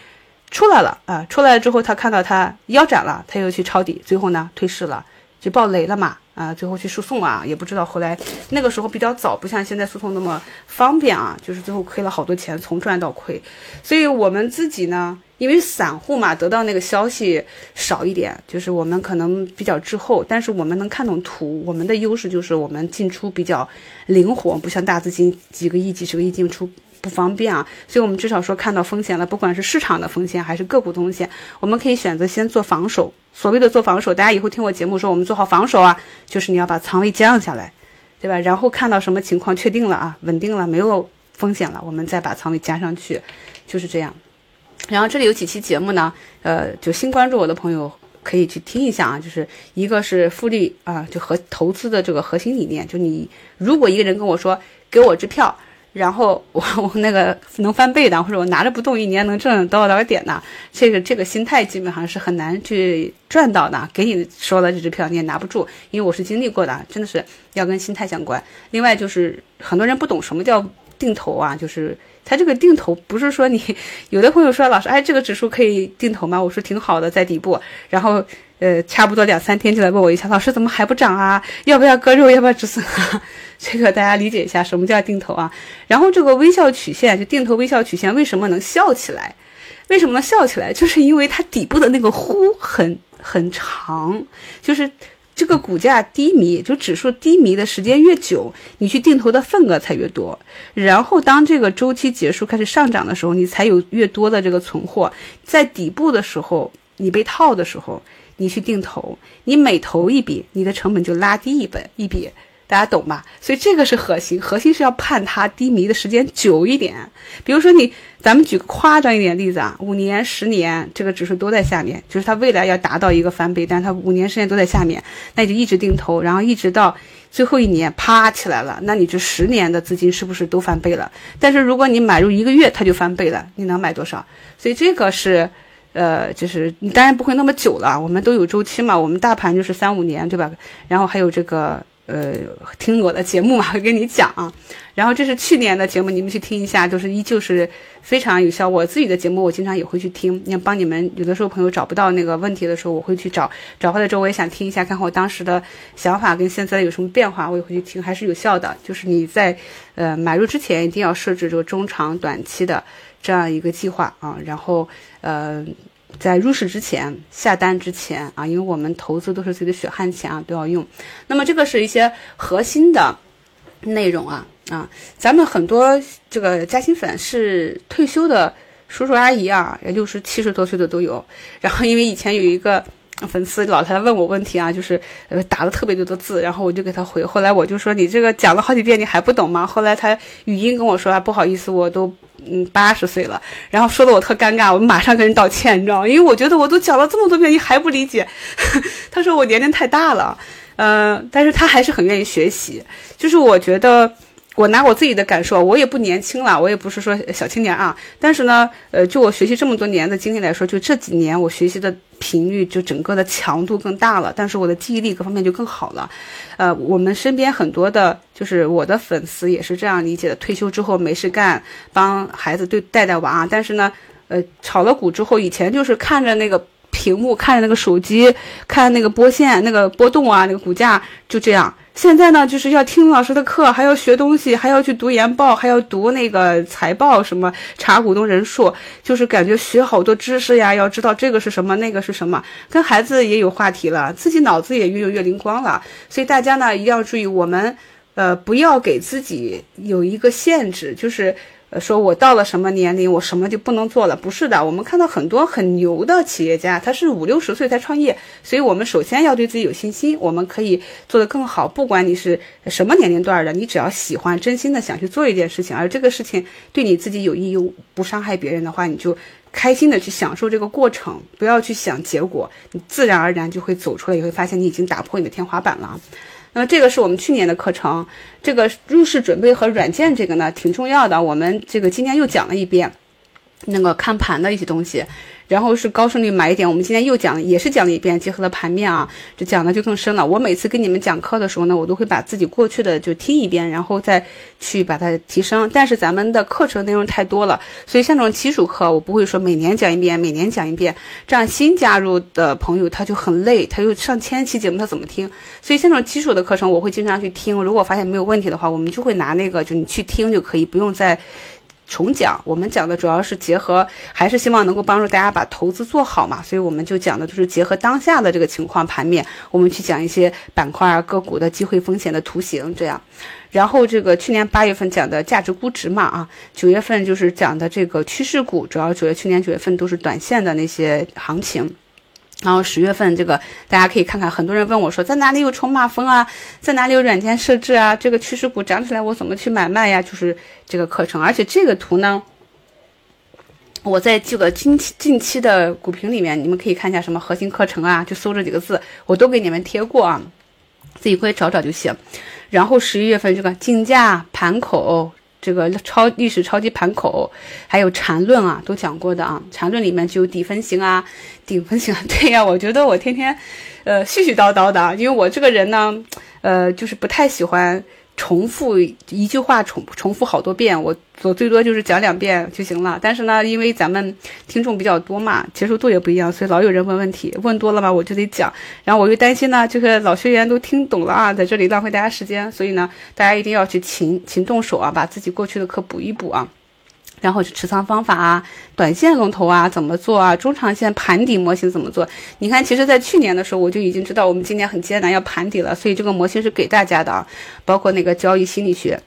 出来了啊，出来了之后他看到他腰斩了，他又去抄底，最后呢退市了，就爆雷了嘛。啊，最后去诉讼啊，也不知道后来那个时候比较早，不像现在诉讼那么方便啊，就是最后亏了好多钱，从赚到亏。所以我们自己呢，因为散户嘛，得到那个消息少一点，就是我们可能比较滞后，但是我们能看懂图，我们的优势就是我们进出比较灵活，不像大资金几个亿、几十个亿进出。不方便啊，所以我们至少说看到风险了，不管是市场的风险还是个股风险，我们可以选择先做防守。所谓的做防守，大家以后听我节目说，我们做好防守啊，就是你要把仓位降下来，对吧？然后看到什么情况确定了啊，稳定了，没有风险了，我们再把仓位加上去，就是这样。然后这里有几期节目呢？呃，就新关注我的朋友可以去听一下啊。就是一个是复利啊，就和投资的这个核心理念。就你如果一个人跟我说给我支票，然后我 我那个能翻倍的，或者我拿着不动一年能挣多少多少点的，这个这个心态基本上是很难去赚到的。给你说了这支票你也拿不住，因为我是经历过的，真的是要跟心态相关。另外就是很多人不懂什么叫定投啊，就是。它这个定投不是说你 有的朋友说老师，哎，这个指数可以定投吗？我说挺好的，在底部，然后呃，差不多两三天就来问我一下，老师怎么还不涨啊？要不要割肉？要不要止损啊？这个大家理解一下，什么叫定投啊？然后这个微笑曲线，就定投微笑曲线为什么能笑起来？为什么能笑起来？就是因为它底部的那个弧很很长，就是。这个股价低迷，就指数低迷的时间越久，你去定投的份额才越多。然后当这个周期结束开始上涨的时候，你才有越多的这个存货。在底部的时候，你被套的时候，你去定投，你每投一笔，你的成本就拉低一本一笔。大家懂吧？所以这个是核心，核心是要盼它低迷的时间久一点。比如说你，咱们举个夸张一点例子啊，五年、十年，这个指数都在下面，就是它未来要达到一个翻倍，但它五年、十年都在下面，那你就一直定投，然后一直到最后一年啪起来了，那你这十年的资金是不是都翻倍了？但是如果你买入一个月，它就翻倍了，你能买多少？所以这个是，呃，就是你当然不会那么久了，我们都有周期嘛，我们大盘就是三五年，对吧？然后还有这个。呃，听我的节目嘛，会 跟你讲啊。然后这是去年的节目，你们去听一下，就是依旧是非常有效。我自己的节目，我经常也会去听。你帮你们，有的时候朋友找不到那个问题的时候，我会去找，找回来之后我也想听一下，看看我当时的想法跟现在有什么变化，我也会去听，还是有效的。就是你在呃买入之前，一定要设置这个中长短期的这样一个计划啊，然后呃。在入市之前、下单之前啊，因为我们投资都是自己的血汗钱啊，都要用。那么这个是一些核心的内容啊啊，咱们很多这个嘉兴粉是退休的叔叔阿姨啊，也就是七十多岁的都有。然后因为以前有一个。粉丝老太太问我问题啊，就是呃打了特别多的字，然后我就给他回。后来我就说你这个讲了好几遍，你还不懂吗？后来他语音跟我说啊，不好意思，我都嗯八十岁了，然后说的我特尴尬，我马上跟人道歉，你知道吗？因为我觉得我都讲了这么多遍，你还不理解。他说我年龄太大了，嗯，但是他还是很愿意学习。就是我觉得。我拿我自己的感受，我也不年轻了，我也不是说小青年啊。但是呢，呃，就我学习这么多年的经历来说，就这几年我学习的频率，就整个的强度更大了。但是我的记忆力各方面就更好了。呃，我们身边很多的，就是我的粉丝也是这样理解的：退休之后没事干，帮孩子对带带娃。但是呢，呃，炒了股之后，以前就是看着那个屏幕，看着那个手机，看那个波线、那个波动啊，那个股价就这样。现在呢，就是要听老师的课，还要学东西，还要去读研报，还要读那个财报，什么查股东人数，就是感觉学好多知识呀，要知道这个是什么，那个是什么，跟孩子也有话题了，自己脑子也越用越灵光了。所以大家呢一定要注意，我们呃不要给自己有一个限制，就是。说我到了什么年龄，我什么就不能做了？不是的，我们看到很多很牛的企业家，他是五六十岁才创业，所以我们首先要对自己有信心，我们可以做得更好。不管你是什么年龄段的，你只要喜欢，真心的想去做一件事情，而这个事情对你自己有益又不伤害别人的话，你就开心的去享受这个过程，不要去想结果，你自然而然就会走出来，你会发现你已经打破你的天花板了。那么这个是我们去年的课程，这个入市准备和软件这个呢挺重要的，我们这个今天又讲了一遍，那个看盘的一些东西。然后是高胜率买一点，我们今天又讲，也是讲了一遍，结合了盘面啊，这讲的就更深了。我每次跟你们讲课的时候呢，我都会把自己过去的就听一遍，然后再去把它提升。但是咱们的课程内容太多了，所以像这种基础课，我不会说每年讲一遍，每年讲一遍，这样新加入的朋友他就很累，他又上千期节目，他怎么听？所以像这种基础的课程，我会经常去听。如果发现没有问题的话，我们就会拿那个，就你去听就可以，不用再。重讲，我们讲的主要是结合，还是希望能够帮助大家把投资做好嘛，所以我们就讲的就是结合当下的这个情况盘面，我们去讲一些板块啊、个股的机会风险的图形这样。然后这个去年八月份讲的价值估值嘛，啊，九月份就是讲的这个趋势股，主要九月去年九月份都是短线的那些行情。然后十月份这个大家可以看看，很多人问我说，在哪里有筹码峰啊，在哪里有软件设置啊？这个趋势股涨起来我怎么去买卖呀？就是这个课程，而且这个图呢。我在这个近期近期的股评里面，你们可以看一下什么核心课程啊，就搜这几个字，我都给你们贴过啊，自己过去找找就行。然后十一月份这个竞价盘口，这个超历史超级盘口，还有缠论啊，都讲过的啊。缠论里面就有底分型啊，顶分型啊。对呀，我觉得我天天，呃，絮絮叨叨的，因为我这个人呢，呃，就是不太喜欢。重复一句话，重重复好多遍，我我最多就是讲两遍就行了。但是呢，因为咱们听众比较多嘛，接受度也不一样，所以老有人问问题，问多了嘛，我就得讲。然后我又担心呢，就是老学员都听懂了啊，在这里浪费大家时间，所以呢，大家一定要去勤勤动手啊，把自己过去的课补一补啊。然后是持仓方法啊，短线龙头啊怎么做啊，中长线盘底模型怎么做？你看，其实，在去年的时候，我就已经知道我们今年很艰难要盘底了，所以这个模型是给大家的啊，包括那个交易心理学。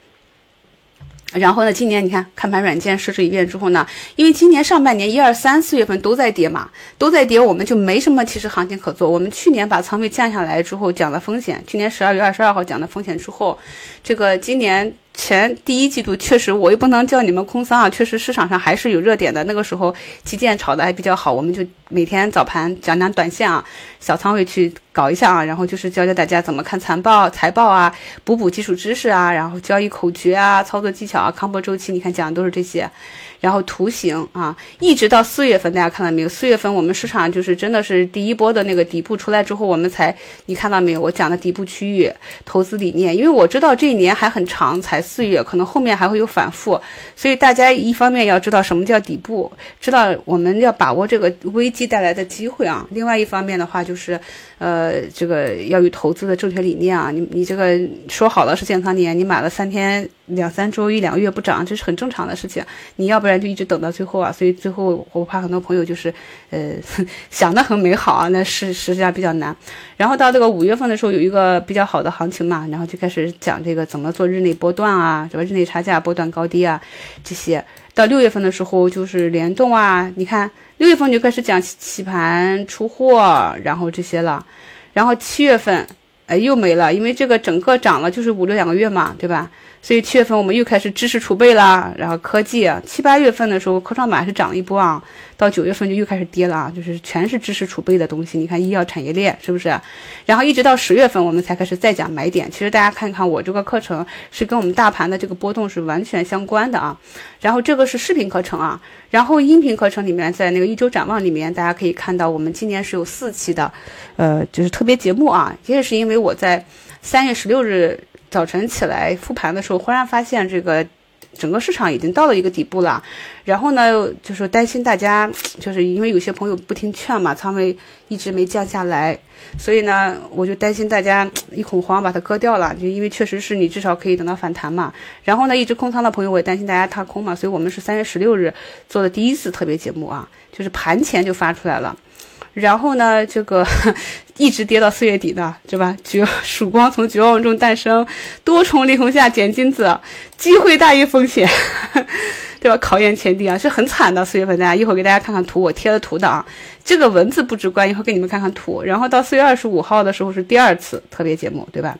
然后呢，今年你看看盘软件设置一遍之后呢，因为今年上半年一二三四月份都在跌嘛，都在跌，我们就没什么其实行情可做。我们去年把仓位降下来之后讲了风险，去年十二月二十二号讲的风险之后，这个今年。前第一季度确实，我又不能叫你们空仓啊，确实市场上还是有热点的。那个时候基建炒的还比较好，我们就每天早盘讲讲短线啊，小仓位去搞一下啊，然后就是教教大家怎么看财报、财报啊，补补基础知识啊，然后交易口诀啊，操作技巧啊，康波周期，你看讲的都是这些。然后图形啊，一直到四月份，大家看到没有？四月份我们市场就是真的是第一波的那个底部出来之后，我们才你看到没有？我讲的底部区域投资理念，因为我知道这一年还很长，才四月，可能后面还会有反复，所以大家一方面要知道什么叫底部，知道我们要把握这个危机带来的机会啊。另外一方面的话就是，呃，这个要有投资的正确理念啊。你你这个说好了是建仓年，你买了三天。两三周、一两个月不涨，这是很正常的事情。你要不然就一直等到最后啊。所以最后我怕很多朋友就是，呃，想的很美好啊，那是实际上比较难。然后到这个五月份的时候，有一个比较好的行情嘛，然后就开始讲这个怎么做日内波段啊，什么日内差价、波段高低啊这些。到六月份的时候就是联动啊，你看六月份就开始讲起盘出货，然后这些了。然后七月份，哎，又没了，因为这个整个涨了就是五六两个月嘛，对吧？所以七月份我们又开始知识储备啦，然后科技七八月份的时候科创板是涨了一波啊，到九月份就又开始跌了啊，就是全是知识储备的东西。你看医药产业链是不是？然后一直到十月份我们才开始再讲买点。其实大家看看我这个课程是跟我们大盘的这个波动是完全相关的啊。然后这个是视频课程啊，然后音频课程里面在那个一周展望里面大家可以看到我们今年是有四期的，呃，就是特别节目啊，也是因为我在三月十六日。早晨起来复盘的时候，忽然发现这个整个市场已经到了一个底部了，然后呢，就是担心大家，就是因为有些朋友不听劝嘛，仓位一直没降下来，所以呢，我就担心大家 一恐慌把它割掉了，就因为确实是你至少可以等到反弹嘛。然后呢，一直空仓的朋友我也担心大家踏空嘛，所以我们是三月十六日做的第一次特别节目啊，就是盘前就发出来了。然后呢，这个一直跌到四月底的，对吧？绝 曙光从绝望中诞生，多重利空下捡金子，机会大于风险，对吧？考验前提啊，是很惨的。四月份大家一会儿给大家看看图，我贴了图的啊。这个文字不直观，一会儿给你们看看图。然后到四月二十五号的时候是第二次特别节目，对吧？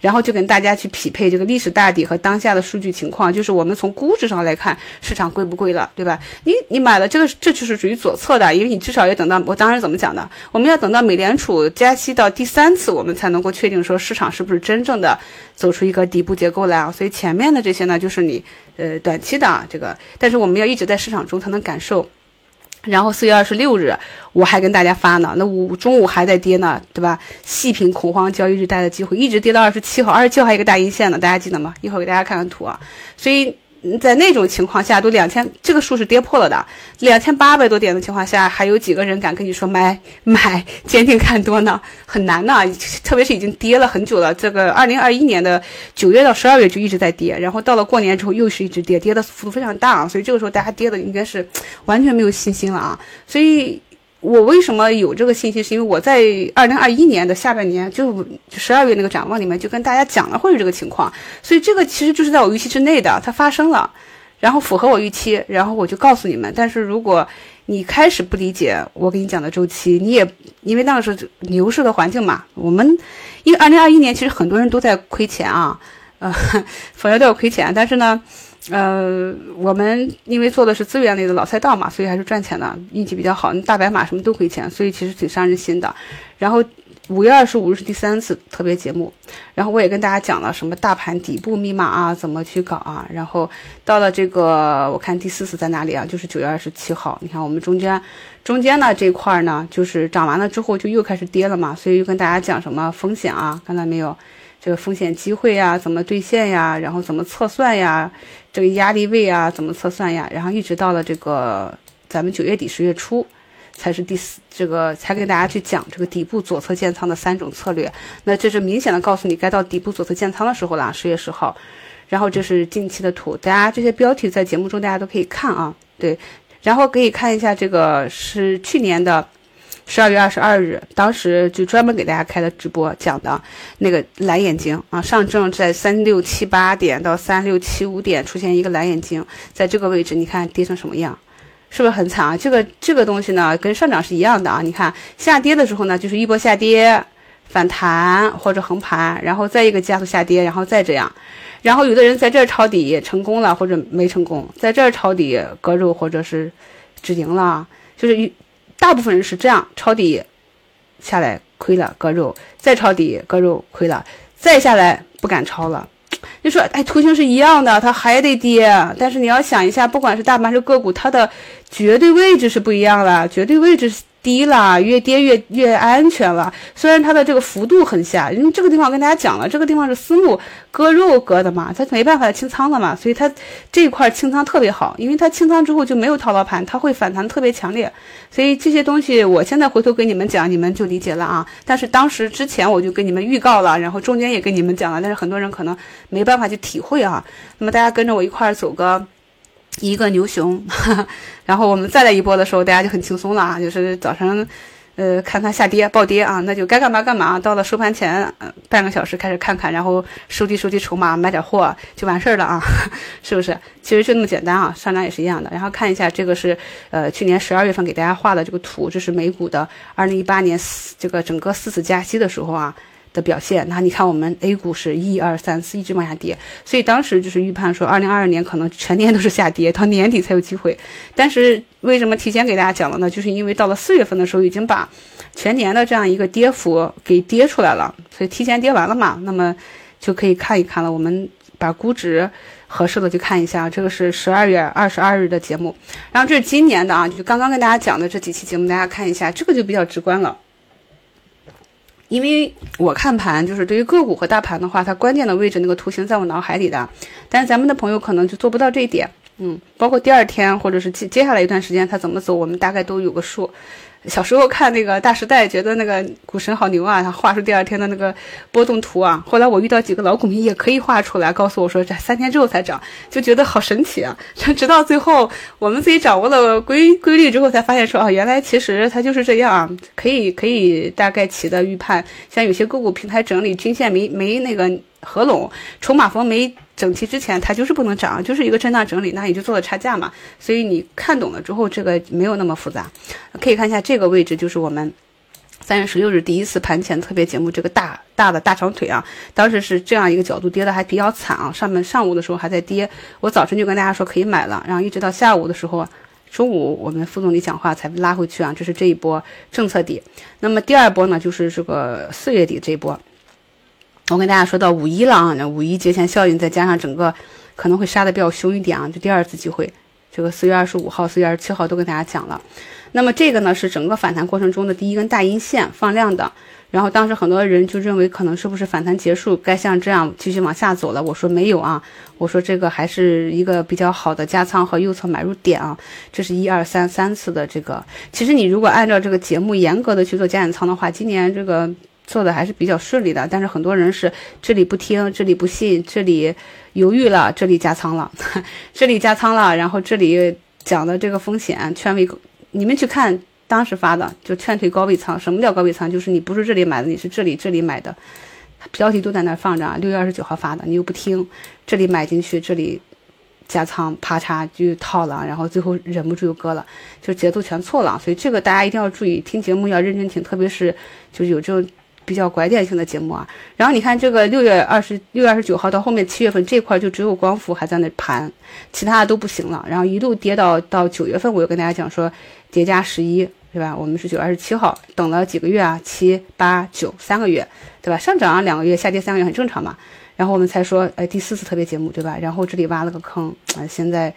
然后就跟大家去匹配这个历史大底和当下的数据情况，就是我们从估值上来看市场贵不贵了，对吧？你你买了这个，这就是属于左侧的，因为你至少要等到我当时怎么讲的，我们要等到美联储加息到第三次，我们才能够确定说市场是不是真正的走出一个底部结构来啊。所以前面的这些呢，就是你呃短期的啊这个，但是我们要一直在市场中才能感受。然后四月二十六日，我还跟大家发呢，那午中午还在跌呢，对吧？细品恐慌交易日带的机会，一直跌到二十七号，二十七号还有一个大阴线呢，大家记得吗？一会儿给大家看看图啊，所以。在那种情况下，都两千，这个数是跌破了的。两千八百多点的情况下，还有几个人敢跟你说买 买，坚定看多呢？很难呢，特别是已经跌了很久了。这个二零二一年的九月到十二月就一直在跌，然后到了过年之后又是一直跌，跌的幅度非常大，所以这个时候大家跌的应该是完全没有信心了啊，所以。我为什么有这个信心？是因为我在二零二一年的下半年，就十二月那个展望里面，就跟大家讲了会有这个情况，所以这个其实就是在我预期之内的，它发生了，然后符合我预期，然后我就告诉你们。但是如果你开始不理解我给你讲的周期，你也因为那个是牛市的环境嘛。我们因为二零二一年其实很多人都在亏钱啊，呃，否则都要亏钱。但是呢，呃，我们因为做的是资源类的老赛道嘛，所以还是赚钱的，运气比较好。大白马什么都亏钱，所以其实挺伤人心的。然后。五月二十五日是第三次特别节目，然后我也跟大家讲了什么大盘底部密码啊，怎么去搞啊。然后到了这个，我看第四次在哪里啊？就是九月二十七号。你看我们中间中间呢这块呢，就是涨完了之后就又开始跌了嘛，所以又跟大家讲什么风险啊，看到没有？这个风险机会呀，怎么兑现呀？然后怎么测算呀？这个压力位啊，怎么测算呀？然后一直到了这个咱们九月底十月初。才是第四，这个才给大家去讲这个底部左侧建仓的三种策略。那这是明显的告诉你该到底部左侧建仓的时候了，十月十号。然后这是近期的图，大家这些标题在节目中大家都可以看啊。对，然后可以看一下这个是去年的十二月二十二日，当时就专门给大家开的直播讲的那个蓝眼睛啊，上证在三六七八点到三六七五点出现一个蓝眼睛，在这个位置你看跌成什么样？是不是很惨啊？这个这个东西呢，跟上涨是一样的啊。你看下跌的时候呢，就是一波下跌、反弹或者横盘，然后再一个加速下跌，然后再这样。然后有的人在这儿抄底成功了，或者没成功，在这儿抄底割肉或者是止盈了，就是大部分人是这样抄底下来亏了割肉，再抄底割肉亏了，再下来不敢抄了。就说，哎，图形是一样的，它还得跌。但是你要想一下，不管是大盘还是个股，它的绝对位置是不一样了，绝对位置。低了，越跌越越安全了。虽然它的这个幅度很小，因为这个地方我跟大家讲了，这个地方是私募割肉割的嘛，它没办法清仓了嘛，所以它这一块清仓特别好，因为它清仓之后就没有套牢盘，它会反弹特别强烈。所以这些东西我现在回头给你们讲，你们就理解了啊。但是当时之前我就跟你们预告了，然后中间也跟你们讲了，但是很多人可能没办法去体会啊。那么大家跟着我一块儿走个。一个牛熊，然后我们再来一波的时候，大家就很轻松了啊，就是早上，呃，看它下跌暴跌啊，那就该干嘛干嘛。到了收盘前，半个小时开始看看，然后收集收集筹码，买点货就完事儿了啊，是不是？其实就那么简单啊，上涨也是一样的。然后看一下这个是，呃，去年十二月份给大家画的这个图，这是美股的二零一八年四这个整个四次加息的时候啊。的表现，那你看我们 A 股是一二三四一直往下跌，所以当时就是预判说，二零二二年可能全年都是下跌，到年底才有机会。但是为什么提前给大家讲了呢？就是因为到了四月份的时候，已经把全年的这样一个跌幅给跌出来了，所以提前跌完了嘛，那么就可以看一看了。我们把估值合适的就看一下，这个是十二月二十二日的节目，然后这是今年的啊，就刚刚跟大家讲的这几期节目，大家看一下，这个就比较直观了。因为我看盘，就是对于个股和大盘的话，它关键的位置那个图形在我脑海里的，但是咱们的朋友可能就做不到这一点，嗯，包括第二天或者是接接下来一段时间它怎么走，我们大概都有个数。小时候看那个《大时代》，觉得那个股神好牛啊，他画出第二天的那个波动图啊。后来我遇到几个老股民也可以画出来，告诉我说这三天之后才涨，就觉得好神奇啊。直到最后我们自己掌握了规规律之后，才发现说啊，原来其实它就是这样啊，可以可以大概齐的预判。像有些个股平台整理均线没没那个合拢，筹码峰没。整齐之前，它就是不能涨，就是一个震荡整理，那也就做了差价嘛。所以你看懂了之后，这个没有那么复杂。可以看一下这个位置，就是我们三月十六日第一次盘前特别节目，这个大大的大长腿啊，当时是这样一个角度跌的还比较惨啊。上面上午的时候还在跌，我早晨就跟大家说可以买了，然后一直到下午的时候，中午我们副总理讲话才拉回去啊。这是这一波政策底。那么第二波呢，就是这个四月底这一波。我跟大家说到五一了啊，那五一节前效应再加上整个可能会杀的比较凶一点啊，就第二次机会。这个四月二十五号、四月二十七号都跟大家讲了。那么这个呢是整个反弹过程中的第一根大阴线放量的，然后当时很多人就认为可能是不是反弹结束，该像这样继续往下走了。我说没有啊，我说这个还是一个比较好的加仓和右侧买入点啊。这是一二三三次的这个，其实你如果按照这个节目严格的去做加减仓的话，今年这个。做的还是比较顺利的，但是很多人是这里不听，这里不信，这里犹豫了，这里加仓了，这里加仓了，然后这里讲的这个风险劝位，你们去看当时发的，就劝退高位仓。什么叫高位仓？就是你不是这里买的，你是这里这里买的，标题都在那放着。六月二十九号发的，你又不听，这里买进去，这里加仓啪嚓就套了，然后最后忍不住又割了，就节奏全错了。所以这个大家一定要注意，听节目要认真听，特别是就有这种比较拐点性的节目啊。然后你看这个六月二十六月二十九号到后面七月份这块就只有光伏还在那盘，其他的都不行了。然后一路跌到到九月份，我又跟大家讲说叠加十一。对吧？我们是九月二十七号，等了几个月啊？七八九三个月，对吧？上涨两个月，下跌三个月很正常嘛。然后我们才说，哎，第四次特别节目，对吧？然后这里挖了个坑，啊，现在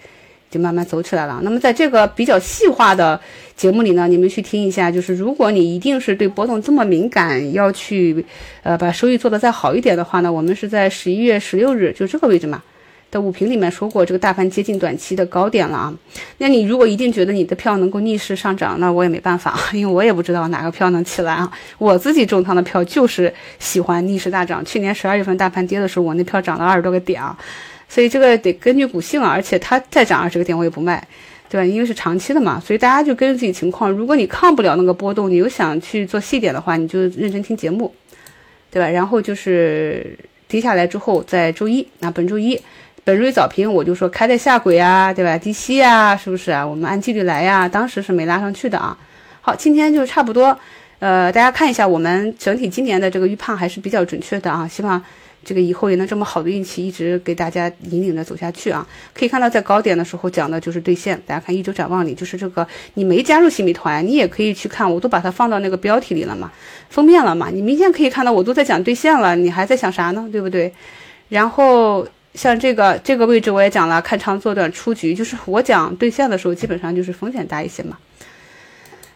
就慢慢走起来了。那么在这个比较细化的节目里呢，你们去听一下，就是如果你一定是对波动这么敏感，要去呃把收益做得再好一点的话呢，我们是在十一月十六日，就这个位置嘛。的五评里面说过，这个大盘接近短期的高点了啊。那你如果一定觉得你的票能够逆势上涨，那我也没办法，因为我也不知道哪个票能起来啊。我自己重仓的票就是喜欢逆势大涨。去年十二月份大盘跌的时候，我那票涨了二十多个点啊。所以这个得根据股性啊，而且它再涨二十个点我也不卖，对吧？因为是长期的嘛。所以大家就根据自己情况，如果你抗不了那个波动，你又想去做细点的话，你就认真听节目，对吧？然后就是跌下来之后，在周一啊，本周一。本瑞早评我就说开在下轨啊，对吧？低吸啊，是不是啊？我们按纪律来呀。当时是没拉上去的啊。好，今天就差不多。呃，大家看一下，我们整体今年的这个预判还是比较准确的啊。希望这个以后也能这么好的运气一直给大家引领着走下去啊。可以看到，在高点的时候讲的就是兑现。大家看一周展望里，就是这个你没加入新米团，你也可以去看，我都把它放到那个标题里了嘛，封面了嘛。你明显可以看到，我都在讲兑现了，你还在想啥呢？对不对？然后。像这个这个位置我也讲了，看长做短出局，就是我讲兑现的时候，基本上就是风险大一些嘛。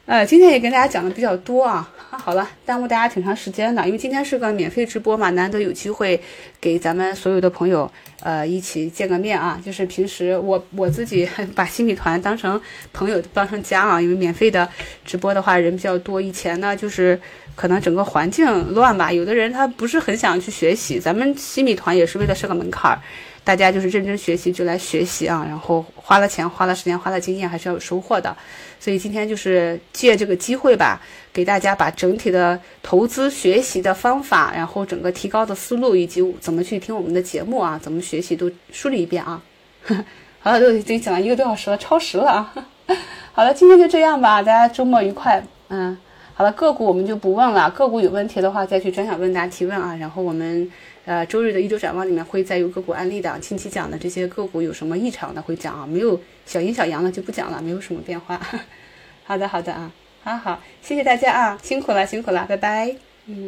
呃，今天也跟大家讲的比较多啊。好了，耽误大家挺长时间的，因为今天是个免费直播嘛，难得有机会给咱们所有的朋友呃一起见个面啊。就是平时我我自己 把新米团当成朋友当成家啊，因为免费的直播的话人比较多。以前呢就是可能整个环境乱吧，有的人他不是很想去学习，咱们新米团也是为了设个门槛儿。大家就是认真学习就来学习啊，然后花了钱、花了时间、花了经验，还是要有收获的。所以今天就是借这个机会吧，给大家把整体的投资学习的方法，然后整个提高的思路，以及怎么去听我们的节目啊，怎么学习都梳理一遍啊。好了，都已经讲了一个多小时了，超时了啊。好了，今天就这样吧，大家周末愉快。嗯，好了，个股我们就不问了，个股有问题的话再去专享问答提问啊。然后我们。呃，周日的一周展望里面会再有个股案例的，近期讲的这些个股有什么异常的会讲啊，没有小阴小阳的就不讲了，没有什么变化。好的，好的啊，好好，谢谢大家啊，辛苦了，辛苦了，拜拜，嗯。